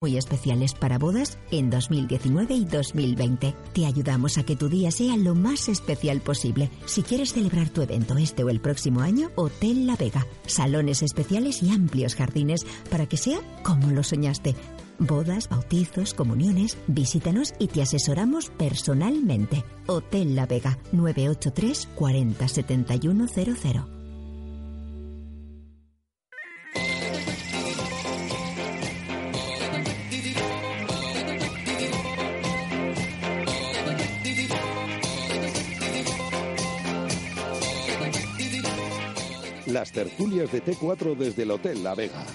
muy especiales para bodas en 2019 y 2020. Te ayudamos a que tu día sea lo más especial posible. Si quieres celebrar tu evento este o el próximo año, Hotel La Vega. Salones especiales y amplios jardines para que sea como lo soñaste. Bodas, bautizos, comuniones, visítanos y te asesoramos personalmente. Hotel La Vega 983 40 7100. Las tertulias de T4 desde el Hotel La Vega.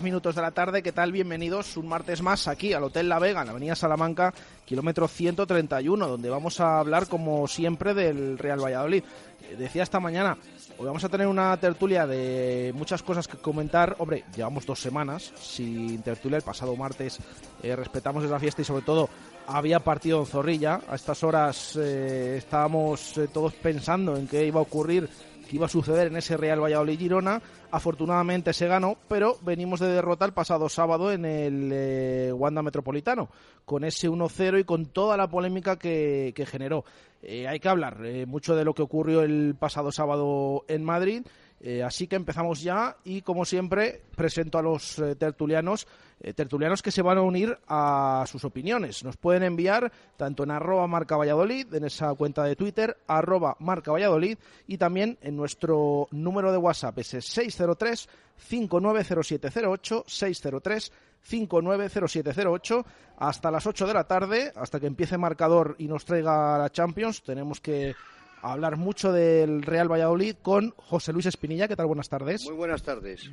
6 minutos de la tarde, ¿qué tal? Bienvenidos un martes más aquí al Hotel La Vega, en la Avenida Salamanca, kilómetro 131, donde vamos a hablar, como siempre, del Real Valladolid. Eh, decía esta mañana, hoy vamos a tener una tertulia de muchas cosas que comentar. Hombre, llevamos dos semanas sin tertulia, el pasado martes eh, respetamos esa fiesta y sobre todo había partido en Zorrilla. A estas horas eh, estábamos todos pensando en qué iba a ocurrir que iba a suceder en ese Real Valladolid-Girona. Afortunadamente se ganó, pero venimos de derrota el pasado sábado en el eh, Wanda Metropolitano, con ese 1-0 y con toda la polémica que, generó. Eh, hay que hablar eh, mucho de lo que ocurrió el pasado sábado en Madrid eh, así que empezamos ya y como siempre presento a los eh, tertulianos, eh, tertulianos que se van a unir a sus opiniones. Nos pueden enviar tanto en arroba marca Valladolid, en esa cuenta de Twitter, arroba marca Valladolid y también en nuestro número de WhatsApp, ese 603 590708 603 590708 hasta las 8 de la tarde, hasta que empiece marcador y nos traiga la Champions. Tenemos que hablar mucho del Real Valladolid con José Luis Espinilla. ¿Qué tal? Buenas tardes. Muy buenas tardes.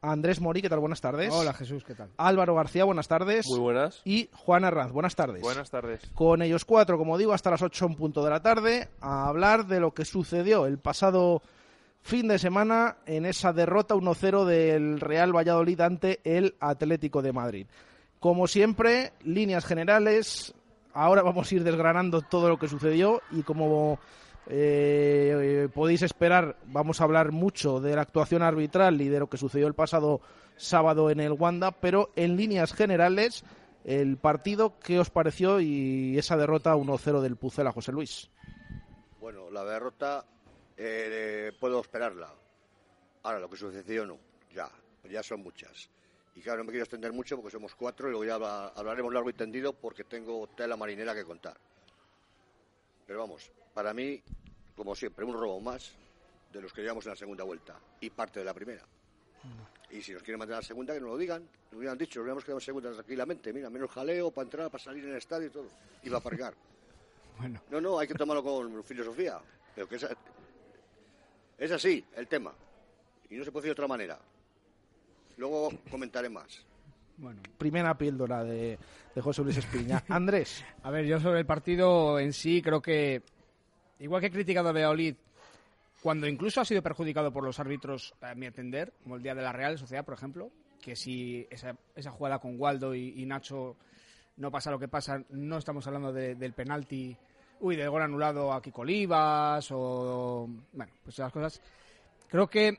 Andrés Mori, ¿qué tal? Buenas tardes. Hola Jesús, ¿qué tal? Álvaro García, buenas tardes. Muy buenas. Y Juan Arranz, buenas tardes. Buenas tardes. Con ellos cuatro, como digo, hasta las ocho en punto de la tarde, a hablar de lo que sucedió el pasado fin de semana en esa derrota 1-0 del Real Valladolid ante el Atlético de Madrid. Como siempre, líneas generales. Ahora vamos a ir desgranando todo lo que sucedió y como eh, podéis esperar, vamos a hablar mucho de la actuación arbitral y de lo que sucedió el pasado sábado en el Wanda, pero en líneas generales, el partido, ¿qué os pareció y esa derrota 1-0 del Pucela, José Luis? Bueno, la derrota eh, puedo esperarla. Ahora, lo que sucedió no, ya, ya son muchas. Y claro, no me quiero extender mucho porque somos cuatro y luego ya hablaremos largo y tendido porque tengo tela marinera que contar. Pero vamos, para mí, como siempre, un robo más de los que llevamos en la segunda vuelta y parte de la primera. Y si nos quieren mantener a la segunda, que nos lo digan. Nos hubieran dicho, nos hubiéramos quedado en segunda tranquilamente. Mira, menos jaleo para entrar, para salir en el estadio y todo. Y para aparcar. bueno. No, no, hay que tomarlo con filosofía. Pero que es, es así el tema. Y no se puede decir de otra manera. Luego comentaré más. Bueno. Primera píldora de, de José Luis Espiña. Andrés. a ver, yo sobre el partido en sí creo que, igual que he criticado a Beolid, cuando incluso ha sido perjudicado por los árbitros, a mi entender, como el día de la Real Sociedad, por ejemplo, que si esa, esa jugada con Waldo y, Nacho no pasa lo que pasa, no estamos hablando del penalti, uy, del gol anulado a Kiko Olivas o, bueno, pues esas cosas. Creo que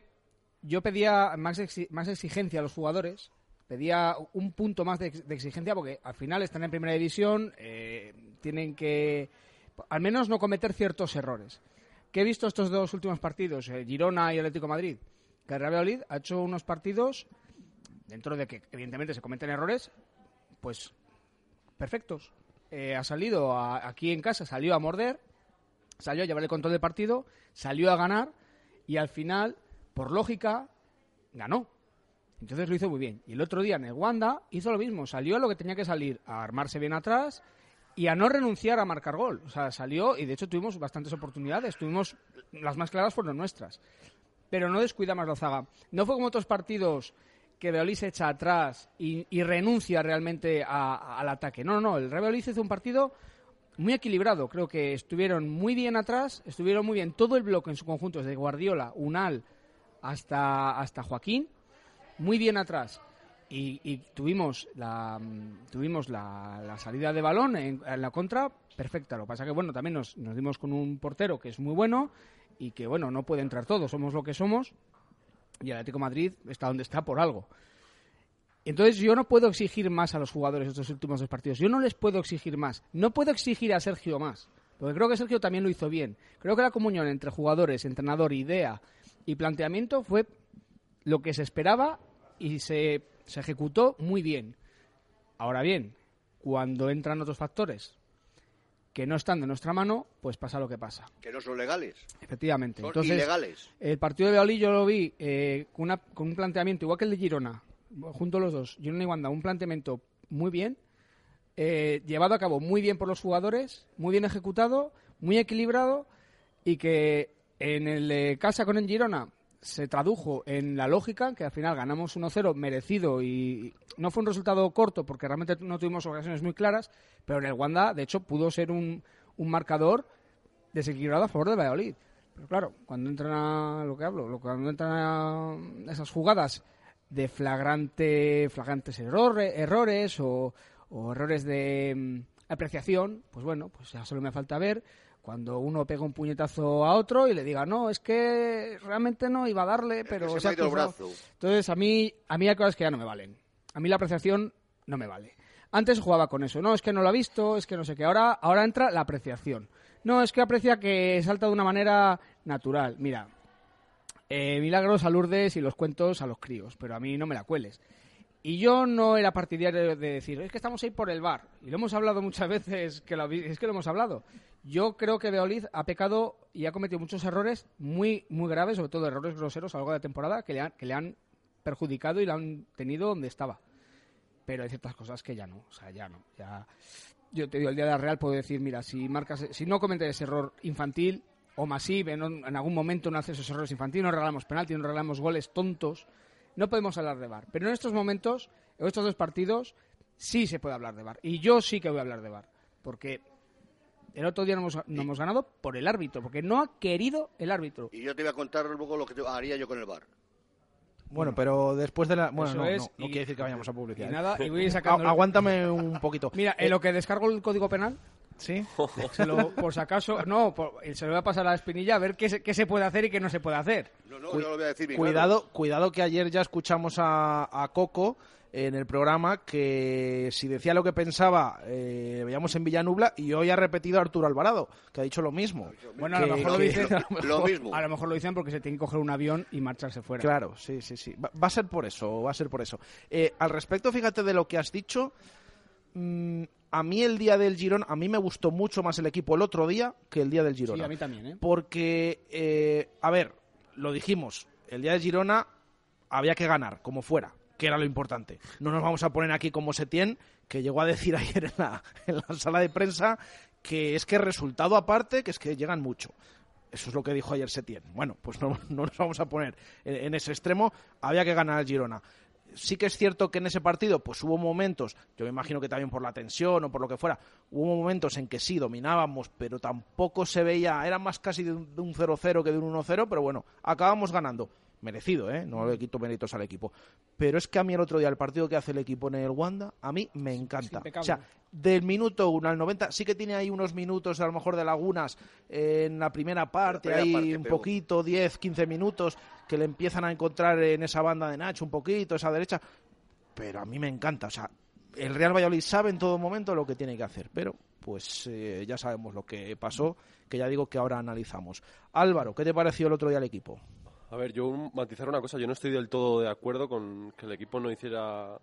yo pedía más, más exigencia a los jugadores pedía un punto más de, exigencia porque al final están en primera división, eh, tienen que al menos no cometer ciertos errores. ¿Qué he visto estos dos últimos partidos, eh, Girona y Atlético Madrid? Que el Real Valladolid ha hecho unos partidos, dentro de que evidentemente se cometen errores, pues perfectos. Eh, ha salido aquí en casa, salió a morder, salió a llevar el control del partido, salió a ganar y al final, por lógica, ganó. Entonces lo hizo muy bien. Y el otro día en el Wanda hizo lo mismo, salió a lo que tenía que salir, a armarse bien atrás y a no renunciar a marcar gol. O sea, salió y de hecho tuvimos bastantes oportunidades, tuvimos las más claras fueron nuestras. Pero no descuida más la zaga. No fue como otros partidos que Beolí se echa atrás y, renuncia realmente a- al ataque. No, no, no. El Real hizo un partido muy equilibrado. Creo que estuvieron muy bien atrás, estuvieron muy bien todo el bloque en su conjunto, desde Guardiola, Unal hasta, hasta Joaquín, muy bien atrás. Y, y tuvimos la mm, tuvimos la, salida de balón en, la contra perfecta. Lo que pasa que bueno, también nos, nos dimos con un portero que es muy bueno y que bueno, no puede entrar todo, somos lo que somos y el Atlético Madrid está donde está por algo. Entonces yo no puedo exigir más a los jugadores estos últimos dos partidos. Yo no les puedo exigir más. No puedo exigir a Sergio más. Porque creo que Sergio también lo hizo bien. Creo que la comunión entre jugadores, entrenador, idea y planteamiento fue lo que se esperaba y se, se ejecutó muy bien. Ahora bien, cuando entran otros factores que no están de nuestra mano, pues pasa lo que pasa. Que no son legales. Efectivamente. Son Entonces, ilegales. el partido de Beolí yo lo vi eh, con, una- con un planteamiento igual que el de Girona, junto los dos, Girona y Wanda, un planteamiento muy bien, eh, llevado a cabo muy bien por los jugadores, muy bien ejecutado, muy equilibrado y que en el de casa con el Girona se tradujo en la lógica, que al final ganamos 1-0 merecido y no fue un resultado corto porque realmente no tuvimos ocasiones muy claras, pero en el Wanda, de hecho, pudo ser un, un marcador desequilibrado a favor de Valladolid. Pero claro, cuando entran a lo que hablo, lo- cuando entran a esas jugadas de flagrante, flagrantes errores, errores o, o errores de mm, apreciación, pues bueno, pues ya solo me falta ver cuando uno pega un puñetazo a otro y le diga, no, es que realmente no iba a darle, pero se se me ha ha ido el cruzado". brazo. Entonces, a mí, a mí hay cosas que ya no me valen. A mí la apreciación no me vale. Antes jugaba con eso. No, es que no lo ha visto, es que no sé qué. Ahora, ahora entra la apreciación. No, es que aprecia que salta de una manera natural. Mira, eh, milagros a Lourdes y los cuentos a los críos, pero a mí no me la cueles. Y yo no era partidario de decir, es que estamos ahí por el bar. Y lo hemos hablado muchas veces, que lo, es que lo hemos hablado. Yo creo que Beoliz ha pecado y ha cometido muchos errores muy, muy graves, sobre todo errores groseros a lo largo de la temporada, que le han, que le han perjudicado y le han tenido donde estaba. Pero hay ciertas cosas que ya no, o sea, ya no. Ya... Yo te digo, el día de la Real puedo decir, mira, si marcas, si no cometes ese error infantil o masivo, en, en algún momento no haces esos errores infantiles, no regalamos penalti, no regalamos goles tontos, no podemos hablar de VAR. Pero en estos momentos, en estos dos partidos, sí se puede hablar de VAR. Y yo sí que voy a hablar de VAR. Porque el otro día no hemos, no hemos ganado por el árbitro, porque no ha querido el árbitro. Y yo te voy a contar luego lo que te- haría yo con el bar. Bueno, pero después de la... Bueno, Eso no, es, no, no y- quiere decir que vayamos a publicidad. Y ¿eh? nada, y voy a ir sacando... Aguántame un poquito. Mira, en Eh, lo que descargo el código penal, ¿Sí? se lo- por si acaso, no, por- se lo voy a pasar a la espinilla a ver qué se, qué se puede hacer y qué no se puede hacer. No, no, Cu- yo lo voy a decir bien Cuidado, cuidado que ayer ya escuchamos a, a Coco en el programa que si decía lo que pensaba eh, veíamos en Villanubla y hoy ha repetido Arturo Alvarado, que ha dicho lo mismo. Bueno, a lo mejor lo dicen, a lo mejor- Lo mismo. a lo mejor lo dicen porque se tienen que coger un avión y marcharse fuera. Claro, sí, sí, sí. Va, va a ser por eso, va a ser por eso. Eh, al respecto, fíjate de lo que has dicho. A mí el día del Girón, a mí me gustó mucho más el equipo el otro día que el día del Girona. Sí, a mí también, ¿eh? Porque, eh, a ver, lo dijimos, el día de Girona había que ganar, como fuera, que era lo importante. No nos vamos a poner aquí como Setién, que llegó a decir ayer en la, en la sala de prensa que es que resultado aparte, que es que llegan mucho. Eso es lo que dijo ayer Setién. Bueno, pues no, no nos vamos a poner en, en ese extremo. Había que ganar al Girona. Sí que es cierto que en ese partido pues hubo momentos, yo me imagino que también por la tensión o por lo que fuera, hubo momentos en que sí dominábamos, pero tampoco se veía, era más casi de un de un 0-0 que de un 1-0, pero bueno, acabamos ganando. Merecido, ¿eh? No le quito méritos al equipo. Pero es que a mí el otro día, el partido que hace el equipo en el Wanda, a mí me encanta. O sea, del minuto 1 al 90, sí que tiene ahí unos minutos a lo mejor de lagunas en la primera parte, primera ahí parte, un pero- poquito, 10, 15 minutos, que le empiezan a encontrar en esa banda de Nacho un poquito, esa derecha. Pero a mí me encanta, o sea, el Real Valladolid sabe en todo momento lo que tiene que hacer, pero pues eh, ya sabemos lo que pasó, que ya digo que ahora analizamos. Álvaro, ¿qué te pareció el otro día el equipo? A ver, yo matizar una cosa, yo no estoy del todo de acuerdo con que el equipo no hiciera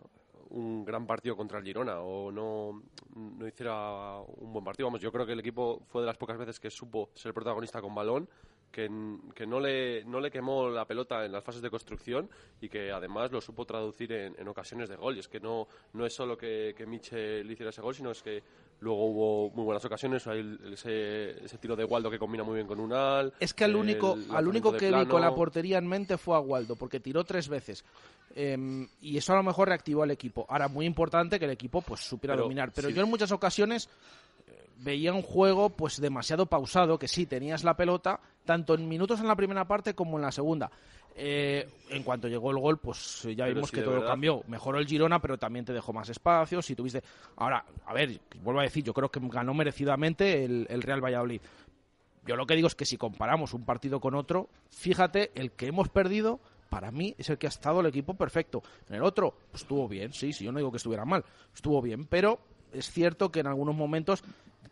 un gran partido contra el Girona o no, no hiciera un buen partido. Vamos, yo creo que el equipo fue de las pocas veces que supo ser protagonista con balón, que, que, no, le, no le quemó la pelota en las fases de construcción y que además lo supo traducir en, en ocasiones de gol. Y es que no, no es solo que, que Michel hiciera ese gol, sino es que luego hubo muy buenas ocasiones. Hay ese, ese tiro de Waldo que combina muy bien con Unal. Es que al único, al único que vi con la portería en mente fue a Waldo, porque tiró tres veces. Eh, y eso a lo mejor reactivó al equipo. Ahora, muy importante que el equipo pues supiera Pero, dominar. Pero sí. yo en muchas ocasiones veía un juego pues demasiado pausado, que sí, tenías la pelota, tanto en minutos en la primera parte como en la segunda. Eh, en cuanto llegó el gol, pues ya Pero vimos sí, que todo verdad. cambió. Mejoró el Girona, pero también te dejó más espacio. Si tuviste. Ahora, a ver, vuelvo a decir, yo creo que ganó merecidamente el, el Real Valladolid. Yo lo que digo es que si comparamos un partido con otro, fíjate, el que hemos perdido, para mí, es el que ha estado el equipo perfecto. En el otro, pues estuvo bien, sí, sí, yo no digo que estuviera mal, estuvo bien, pero es cierto que en algunos momentos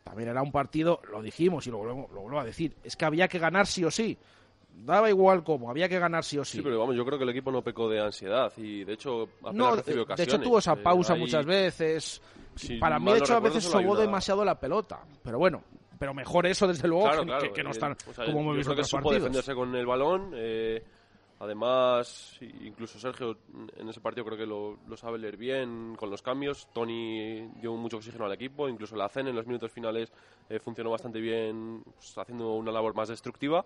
también era un partido, lo dijimos y lo vuelvo, lo vuelvo a decir, es que había que ganar sí o sí. Daba igual cómo, había que ganar sí o sí. Sí, pero vamos, yo creo que el equipo no pecó de ansiedad y de hecho apenas No, de, recibió de ocasiones. hecho tuvo esa Eh, pausa ahí- muchas veces. si Para mí, de hecho, a veces sobó demasiado la pelota. Pero bueno, pero mejor eso, desde luego, Claro, que, claro, que- que no eh, están o sea, como hemos visto que otros supo partidos. defenderse con el balón. eh, además, incluso Sergio en ese partido creo que lo, lo sabe leer bien con los cambios. Tony dio mucho oxígeno al equipo. Incluso la CEN en los minutos finales eh, funcionó bastante bien, pues, haciendo una labor más destructiva.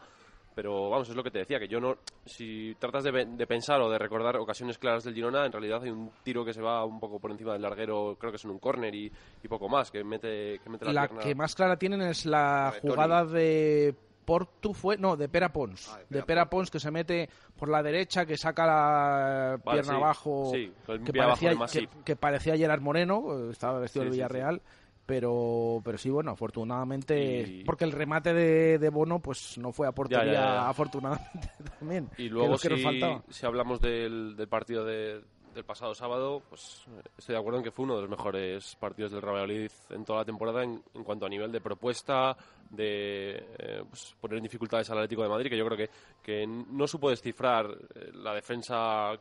Pero vamos, es lo que te decía, que yo no. Si tratas de, de pensar o de recordar ocasiones claras del Girona, en realidad hay un tiro que se va un poco por encima del larguero, creo que es en un córner y, y poco más, que mete, que mete la, La pierna. que más clara tienen es la La de Toni. jugada de Portu fue no de Pera Pons. Ah, de de Pera Pons. Que se mete por la derecha que saca la Vale, pierna sí, abajo sí, que abajo parecía de que, que parecía Gerard Moreno eh, estaba vestido Sí, sí, Villarreal pero pero sí bueno afortunadamente Y- porque el remate de, de Bono pues no fue a portería ya, ya. afortunadamente también Y luego, que nos si, faltaba. si hablamos del, del partido de- del pasado sábado, pues estoy de acuerdo en que fue uno de los mejores partidos del Real Valladolid en toda la temporada en, en cuanto a nivel de propuesta, de eh, pues, poner en dificultades al Atlético de Madrid, que yo creo que, que no supo descifrar eh, la defensa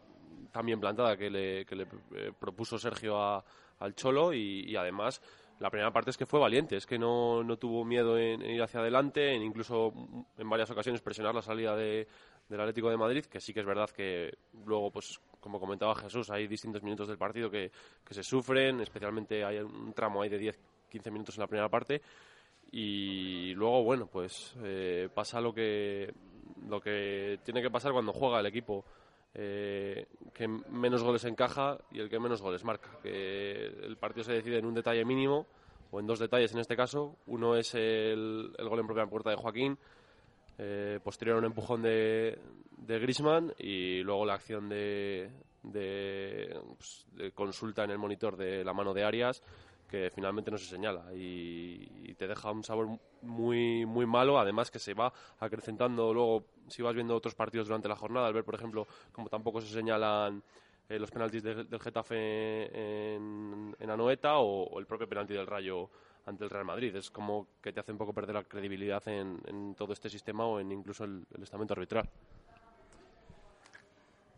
tan bien plantada que le, que le, eh, propuso Sergio a- al Cholo y, y además la primera parte es que fue valiente, es que no, no tuvo miedo en, en ir hacia adelante, en incluso en varias ocasiones presionar la salida de, del Atlético de Madrid, que sí que es verdad que luego, pues como comentaba Jesús, hay distintos minutos del partido que, que se sufren, especialmente hay un tramo ahí de 10-15 minutos en la primera parte y luego, bueno, pues eh, pasa lo que, lo que tiene que pasar cuando juega el equipo. eh, que menos goles encaja y el que menos goles marca. Que el partido se decide en un detalle mínimo, o en dos detalles en este caso. Uno es el, el gol en propia puerta de Joaquín, eh, posterior a un empujón de, de Grisman y luego la acción de, de, pues, de consulta en el monitor de la mano de Arias que finalmente no se señala y, y te deja un sabor muy muy malo. Además que se va acrecentando luego si vas viendo otros partidos durante la jornada al ver por ejemplo como tampoco se señalan eh, los penaltis de- del Getafe en, en Anoeta o el propio penalti del Rayo ante el Real Madrid es como que te hace un poco perder la credibilidad en, todo este sistema o en incluso el, el estamento arbitral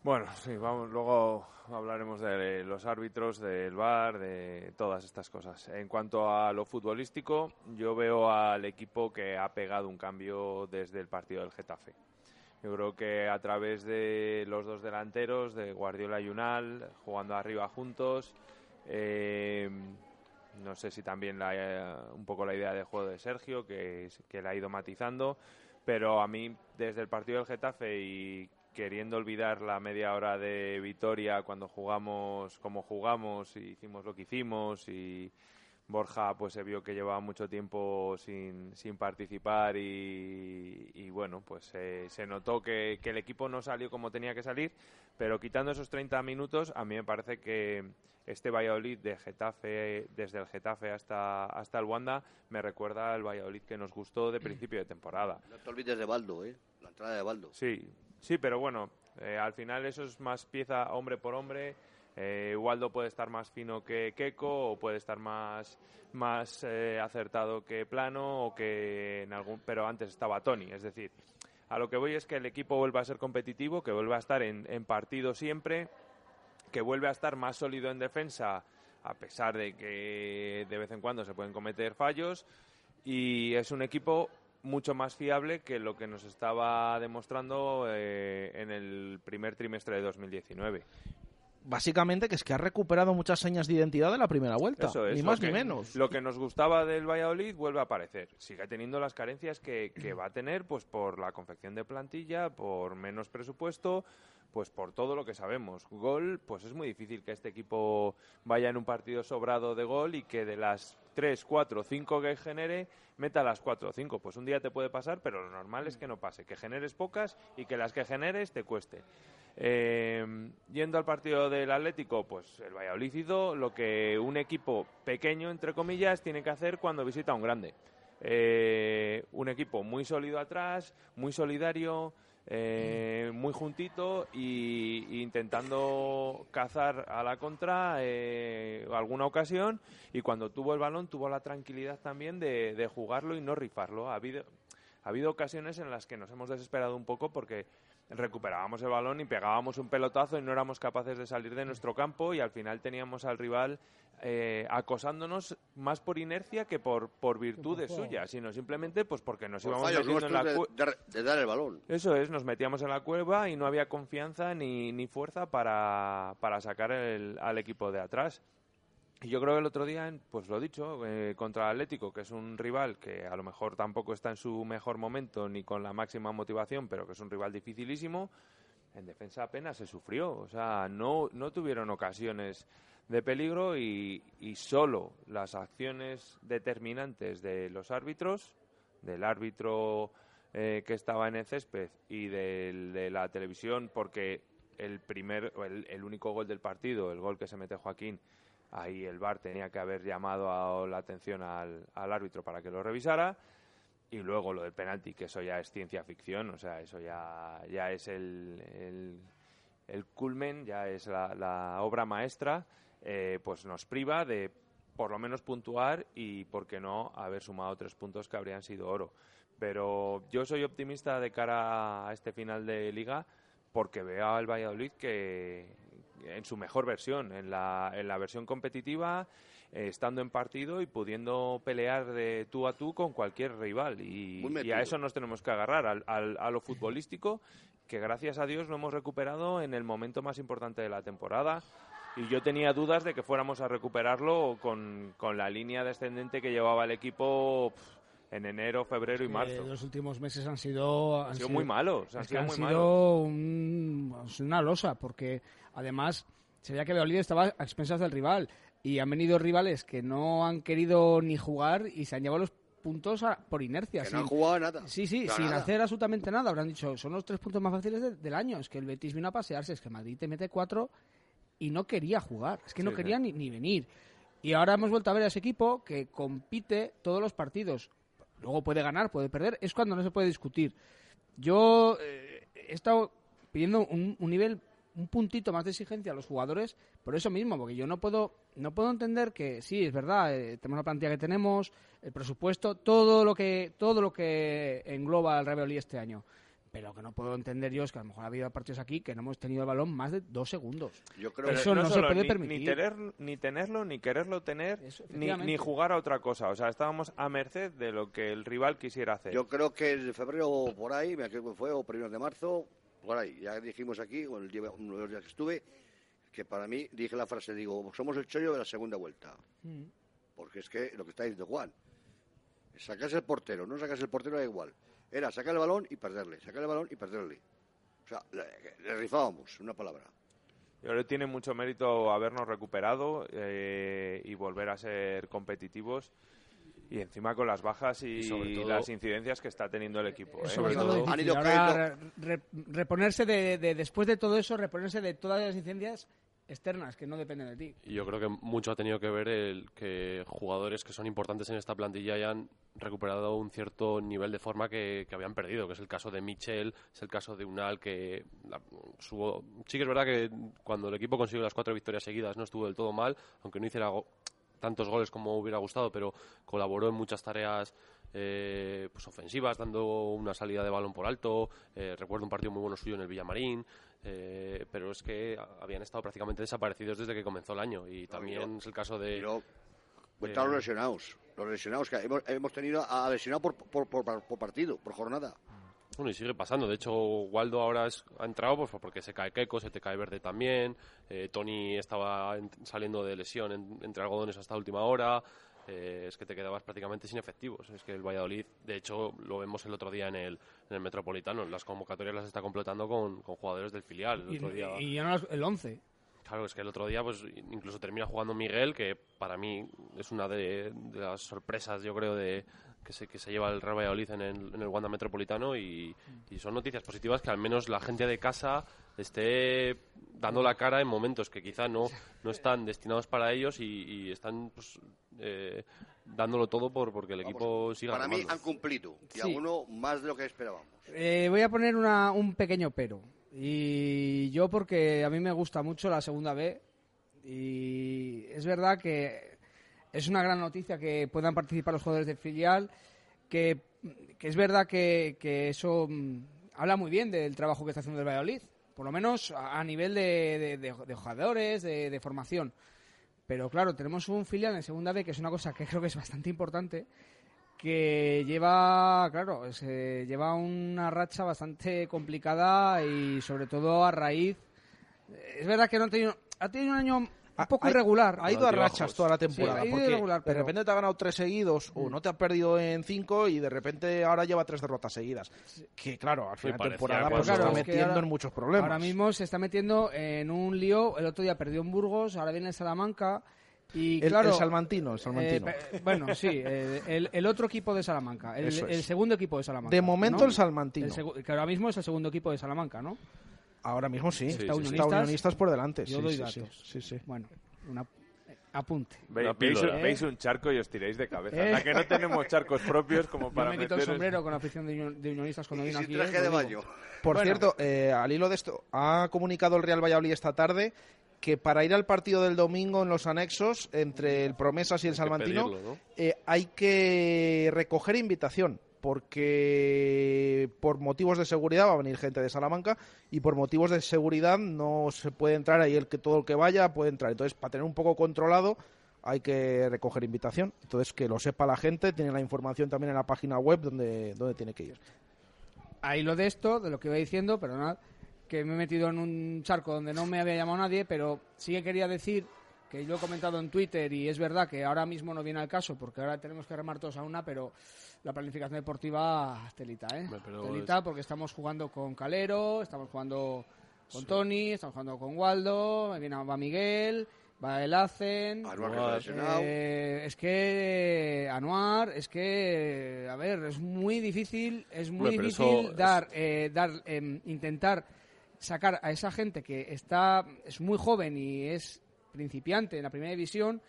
Bueno, sí, vamos, luego hablaremos de los árbitros, del VAR, de todas estas cosas. En cuanto a lo futbolístico, yo veo al equipo que ha pegado un cambio desde el partido del Getafe. Yo creo que a través de los dos delanteros, de Guardiola y Unal, jugando arriba juntos, eh, no sé si también la, un poco la idea de juego de Sergio, que, que la ha ido matizando, pero a mí desde el partido del Getafe y queriendo olvidar la media hora de Vitoria cuando jugamos como jugamos y hicimos lo que hicimos y Borja pues se vio que llevaba mucho tiempo sin, sin participar y, y bueno pues eh, se notó que, que el equipo no salió como tenía que salir pero quitando esos 30 minutos a mí me parece que este Valladolid de Getafe desde el Getafe hasta hasta el Wanda me recuerda al Valladolid que nos gustó de principio de temporada No te olvides de Baldo, ¿eh? La entrada de Baldo. Sí, sí, pero bueno, eh, al final eso es más pieza hombre por hombre. Eh, Waldo puede estar más fino que Keco o puede estar más, más eh, acertado que Plano o que en algún, pero antes estaba Tony. Es decir, a lo que voy es que el equipo vuelva a ser competitivo, que vuelva a estar en, en partido siempre, que vuelve a estar más sólido en defensa a pesar de que de vez en cuando se pueden cometer fallos y es un equipo mucho más fiable que lo que nos estaba demostrando eh, en el primer trimestre de 2019 básicamente que es que ha recuperado muchas señas de identidad de la primera vuelta, Eso es, ni más que- ni menos. Lo que nos gustaba del Valladolid vuelve a aparecer. Sigue teniendo las carencias que, que va a tener pues por la confección de plantilla, por menos presupuesto, pues por todo lo que sabemos. Gol, pues es muy difícil que este equipo vaya en un partido sobrado de gol y que de las 3, 4, 5 que genere, meta las 4 o 5. Pues un día te puede pasar, pero lo normal es que no pase, que generes pocas y que las que generes te cueste. Eh, yendo al partido del Atlético, pues el Valladolid lo que un equipo pequeño, entre comillas, tiene que hacer cuando visita a un grande. Eh, un equipo muy sólido atrás, muy solidario, eh, muy juntito y intentando cazar a la contra eh, alguna ocasión y cuando tuvo el balón tuvo la tranquilidad también de, de jugarlo y no rifarlo. Ha habido, ha habido ocasiones en las que nos hemos desesperado un poco porque recuperábamos el balón y pegábamos un pelotazo y no éramos capaces de salir de nuestro campo y al final teníamos al rival eh, acosándonos más por inercia que por, por virtudes suyas, sino simplemente pues porque nos Por íbamos fallos metiendo en la nuestros cu- de, de- de dar el balón. eso es, nos metíamos en la cueva y no había confianza ni, ni fuerza para, para sacar el- al equipo de atrás. Y yo creo que el otro día, pues lo dicho, eh, contra el Atlético, que es un rival que a lo mejor tampoco está en su mejor momento ni con la máxima motivación, pero que es un rival dificilísimo, en defensa apenas se sufrió. O sea, no, no tuvieron ocasiones de peligro y, y solo las acciones determinantes de los árbitros, del árbitro eh, que estaba en el césped y del- de la televisión, porque el primer, el, el único gol del partido, el gol que se mete Joaquín, ahí el VAR tenía que haber llamado a- la atención al, al árbitro para que lo revisara. Y luego lo del penalti, que eso ya es ciencia ficción, o sea, eso ya, ya es el, el, culmen, ya es la, la obra maestra, eh, pues nos priva de por lo menos puntuar y, por qué no, haber sumado tres puntos que habrían sido oro. Pero yo soy optimista de cara a este final de liga porque veo al Valladolid que en su mejor versión, en la, en la versión competitiva, eh, estando en partido y pudiendo pelear de tú a tú con cualquier rival. Y, y a eso nos tenemos que agarrar, al, al- a lo futbolístico, que gracias a Dios lo hemos recuperado en el momento más importante de la temporada. Y yo tenía dudas de que fuéramos a recuperarlo con, con la línea descendente que llevaba el equipo en enero, febrero y Eh, marzo. los últimos meses han sido Han sido muy malos, han es que sido han muy sido un- una losa porque además se veía que Valladolid estaba a expensas del rival y han venido rivales que no han querido ni jugar y se han llevado los puntos a- por inercia Que no sin- han jugado nada. sí sí sin nada. hacer absolutamente nada habrán dicho son los tres puntos más fáciles de- del año es que el Betis vino a pasearse es que Madrid te mete cuatro y no quería jugar es que no quería sí. ni, ni venir y ahora hemos vuelto a ver a ese equipo que compite todos los partidos luego puede ganar, puede perder, es cuando no se puede discutir. Yo eh, he estado pidiendo un, nivel, un puntito más de exigencia a los jugadores por eso mismo, porque yo no puedo, no puedo entender que sí, es verdad, eh, tenemos la plantilla que tenemos, el presupuesto, todo lo que, todo lo que engloba el Valladolid este año. Pero lo que no puedo entender yo es que a lo mejor ha habido partidos aquí que no hemos tenido el balón más de dos segundos. Yo creo eso no, se solo puede ni, permitir. Ni, tener, ni tenerlo, ni quererlo tener, Eso, ni, jugar a otra cosa. O sea, estábamos a merced de lo que el rival quisiera hacer. Yo creo que en febrero o por ahí, me acuerdo que fue, o primero de marzo, por ahí, ya dijimos aquí, o el día, uno de los días que estuve, que para mí dije la frase, digo, somos el chollo de la segunda vuelta. Mm. Porque es que lo que está diciendo Juan, sacas el portero, no sacas el portero da igual. Era sacar el balón y perderle, sacar el balón y perderle. O sea, le, le rifábamos, una palabra. Yo creo que tiene mucho mérito habernos recuperado eh, y volver a ser competitivos. Y encima con las bajas y, Y sobre todo- las incidencias que está teniendo el equipo. ¿eh? Sobre Sobre todo Han ido Ahora, re- reponerse de, de- después de todo eso, reponerse de todas las incidencias externas que no dependen de ti. Y yo creo que mucho ha tenido que ver el que jugadores que son importantes en esta plantilla hayan recuperado un cierto nivel de forma que, que habían perdido, que es el caso de Michel, es el caso de Unal, que la- su- sí que es verdad que cuando el equipo consiguió las cuatro victorias seguidas no estuvo del todo mal, aunque no hiciera tantos goles como hubiera gustado, pero colaboró en muchas tareas eh, pues ofensivas, dando una salida de balón por alto. eh, recuerdo un partido muy bueno suyo en el Villamarín. Eh, pero es que habían estado prácticamente desaparecidos desde que comenzó el año y también yo- es el caso de Pero cuentan los lesionados. Los lesionados que hemos, hemos tenido a lesionado por, por, por, por partido, por jornada. Bueno, y sigue pasando. De hecho, Waldo ahora es- ha entrado pues, porque se cae Keco, se te cae Verde también. Eh, Tony estaba en- saliendo de lesión en- entre algodones hasta última hora. Eh, es que te quedabas prácticamente sin efectivos. Es que el Valladolid, de hecho, lo vemos el otro día en el, en el Metropolitano. Las convocatorias las está completando con, con jugadores del filial. El Y, otro día, y ya no el 11. Claro, es que el otro día pues incluso termina jugando Miguel, que para mí es una de, de las sorpresas, yo creo, de que se, que se lleva el Real Valladolid en el, en el Wanda Metropolitano y, y son noticias positivas que al menos la gente de casa esté dando la cara en momentos que quizá no, no están destinados para ellos y, y están pues, eh, dándolo todo por porque el equipo siga Para mí han cumplido. Y Sí. alguno más de lo que esperábamos. Eh, voy a poner una- un pequeño pero. Y yo porque a mí me gusta mucho la segunda B. Y es verdad que es una gran noticia que puedan participar los jugadores del filial. Que, es verdad que, que eso mm, habla muy bien del trabajo que está haciendo el Valladolid. Por lo menos a, nivel de, jugadores, de, de formación. Pero claro, tenemos un filial en segunda B que es una cosa que creo que es bastante importante que lleva, claro, se lleva una racha bastante complicada y sobre todo a raíz. Es verdad que no ha tenido, ha tenido un año un poco ha- irregular. Ha ido a rachas toda la temporada. Sí, ha ido porque irregular, de pero- repente te ha ganado tres seguidos o no te ha perdido en cinco y de repente ahora lleva tres derrotas seguidas. Que claro, al final de temporada que pues, claro, se es está metiendo ahora- en muchos problemas. Ahora mismo se está metiendo en un lío. El otro día perdió en Burgos, ahora viene el Salamanca. Y el, claro, el Salmantino, el Salmantino. eh, pe- bueno, sí, eh, el, el otro equipo de Salamanca, el, Eso es. el segundo equipo de Salamanca. de momento ¿no? el Salmantino. Que ahora mismo es el segundo equipo de Salamanca, ¿no? Ahora mismo sí. Sí, está, sí. Unionistas, Unionistas por delante. Yo sí, doy sí, datos. sí, sí, sí. Bueno, una, eh, apunte. Ve- Una veis, veis un charco y os tiráis de cabeza. Eh. La que no tenemos charcos propios como Yo para me quito el meteros- sombrero con la afición de, Union- de unionistas cuando vino sin aquí. traje eh, de baño. Por Bueno. cierto, eh, al hilo de esto, ha comunicado el Real Valladolid esta tarde que para ir al partido del domingo en los anexos entre el Promesas y el Salmantino pedirlo, ¿no? eh, hay que recoger invitación porque por motivos de seguridad va a venir gente de Salamanca y por motivos de seguridad no se puede entrar ahí el que todo el que vaya puede entrar. Entonces, para tener un poco controlado hay que recoger invitación. Entonces, que lo sepa la gente, tiene la información también en la página web donde, donde tiene que ir. Ahí lo de esto, de lo que iba diciendo, perdonad, que me he metido en un charco donde no me había llamado nadie, pero sí que quería decir que lo he comentado en Twitter y es verdad que ahora mismo no viene al caso porque ahora tenemos que remar todos a una, pero la planificación deportiva, telita, ¿eh? Pero telita porque estamos jugando con Calero, estamos jugando con Tony, estamos jugando con Waldo, viene va Miguel, va el Anuar, lesionado. eh, es que Anuar, es que a ver, es muy difícil, es muy difícil eso es- dar, eh, dar, em, intentar sacar a esa gente que está es muy joven y es principiante en la primera división,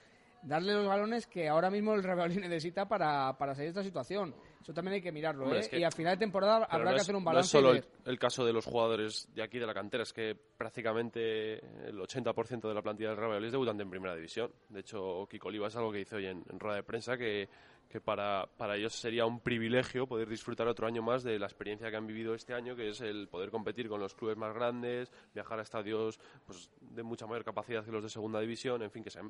darle los balones que ahora mismo el Real necesita para, para salir de esta situación. Eso también hay que mirarlo, Hombre, ¿eh? es que- y al final de temporada habrá no que hacer un No es balance. solo el, caso de los jugadores de aquí de la cantera, es que prácticamente el 80% de la plantilla del Real es debutante en primera división. De hecho, Kiko Oliva es algo que dice hoy en, en rueda de prensa que, que para, para ellos sería un privilegio poder disfrutar otro año más de la experiencia que han vivido este año, que es el poder competir con los clubes más grandes, viajar a estadios pues, de mucha mayor capacidad que los de segunda división, en fin, que se,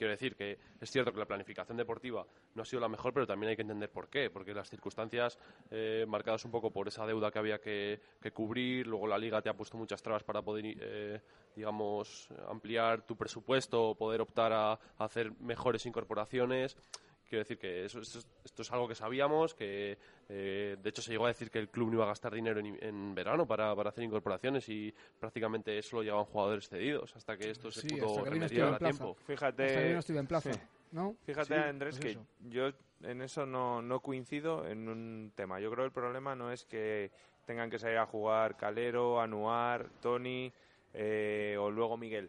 Quiero decir que es cierto que la planificación deportiva no ha sido la mejor, pero también hay que entender por qué. Porque las circunstancias eh, marcadas un poco por esa deuda que había que, que cubrir, luego la liga te ha puesto muchas trabas para poder, eh, digamos, ampliar tu presupuesto poder optar a hacer mejores incorporaciones. Quiero decir que eso, esto, es- esto es algo que sabíamos, que eh, de hecho se llegó a decir que el club no iba a gastar dinero en, en verano para, para hacer incorporaciones y prácticamente solo llevaban jugadores cedidos hasta que esto se Sí, pudo que vino remediar a tiempo. Fíjate. Fíjate, Sí, Andrés, pues que eso. yo en eso no, no coincido en un tema. Yo creo que el problema no es que tengan que salir a jugar Calero, Anuar, Tony eh, o luego Miguel.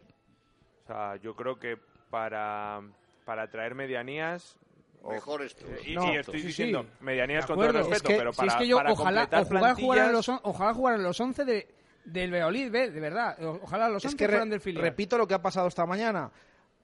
O sea, yo creo que para, para traer medianías... Mejor esto. eh, y, No, y estoy sí, diciendo sí. medianías con todo el respeto, es que, pero si para, es que yo para ojalá, completar ojalá jugaran los, ojalá jugaran los 11 de, del Valladolid, ve, de verdad. Ojalá los 11 Es que re- fueran del filial. repito lo que ha pasado esta mañana.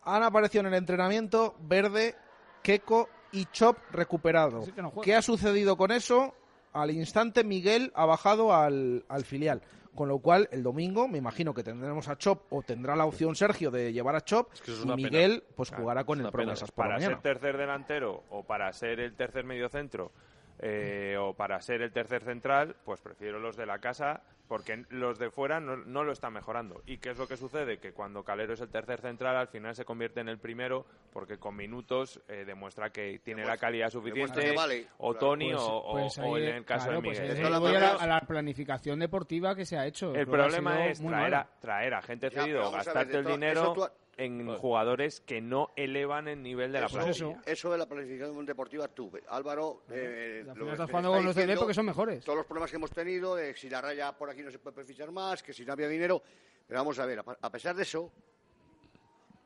Han aparecido en el entrenamiento Verde, Keco y Chop recuperado. No. ¿Qué ha sucedido con eso? Al instante Miguel ha bajado al, al filial. Con lo cual el domingo me imagino que tendremos a Chop o tendrá la opción Sergio de llevar a Chop que es y pena. Miguel pues Claro, jugará con el promesas para mañana. ser tercer delantero o para ser el tercer mediocentro eh, o para ser el tercer central, pues prefiero los de la casa porque los de fuera no, no lo están mejorando. ¿Y qué es lo que sucede? Que cuando Calero es el tercer central, al final se convierte en el primero porque con minutos eh, demuestra que tiene la calidad suficiente, vale. o. Tony Pues- o, o- pues o ahí, en el caso claro, de pues Miguel. ahí voy a la, maneras- a la planificación deportiva que se ha hecho. El problema es traer a, traer a gente cedido, gastarte el dinero eso tú- en Bueno. jugadores que no elevan el nivel de la Eso, plantilla. eso de la planificación deportiva tú, Álvaro. eh, lo estás jugando está con los CD diciendo, porque son mejores. Todos los problemas que hemos tenido, de si la raya por aquí no se puede fichar más, que si no había dinero. Pero vamos a ver, a pesar de eso,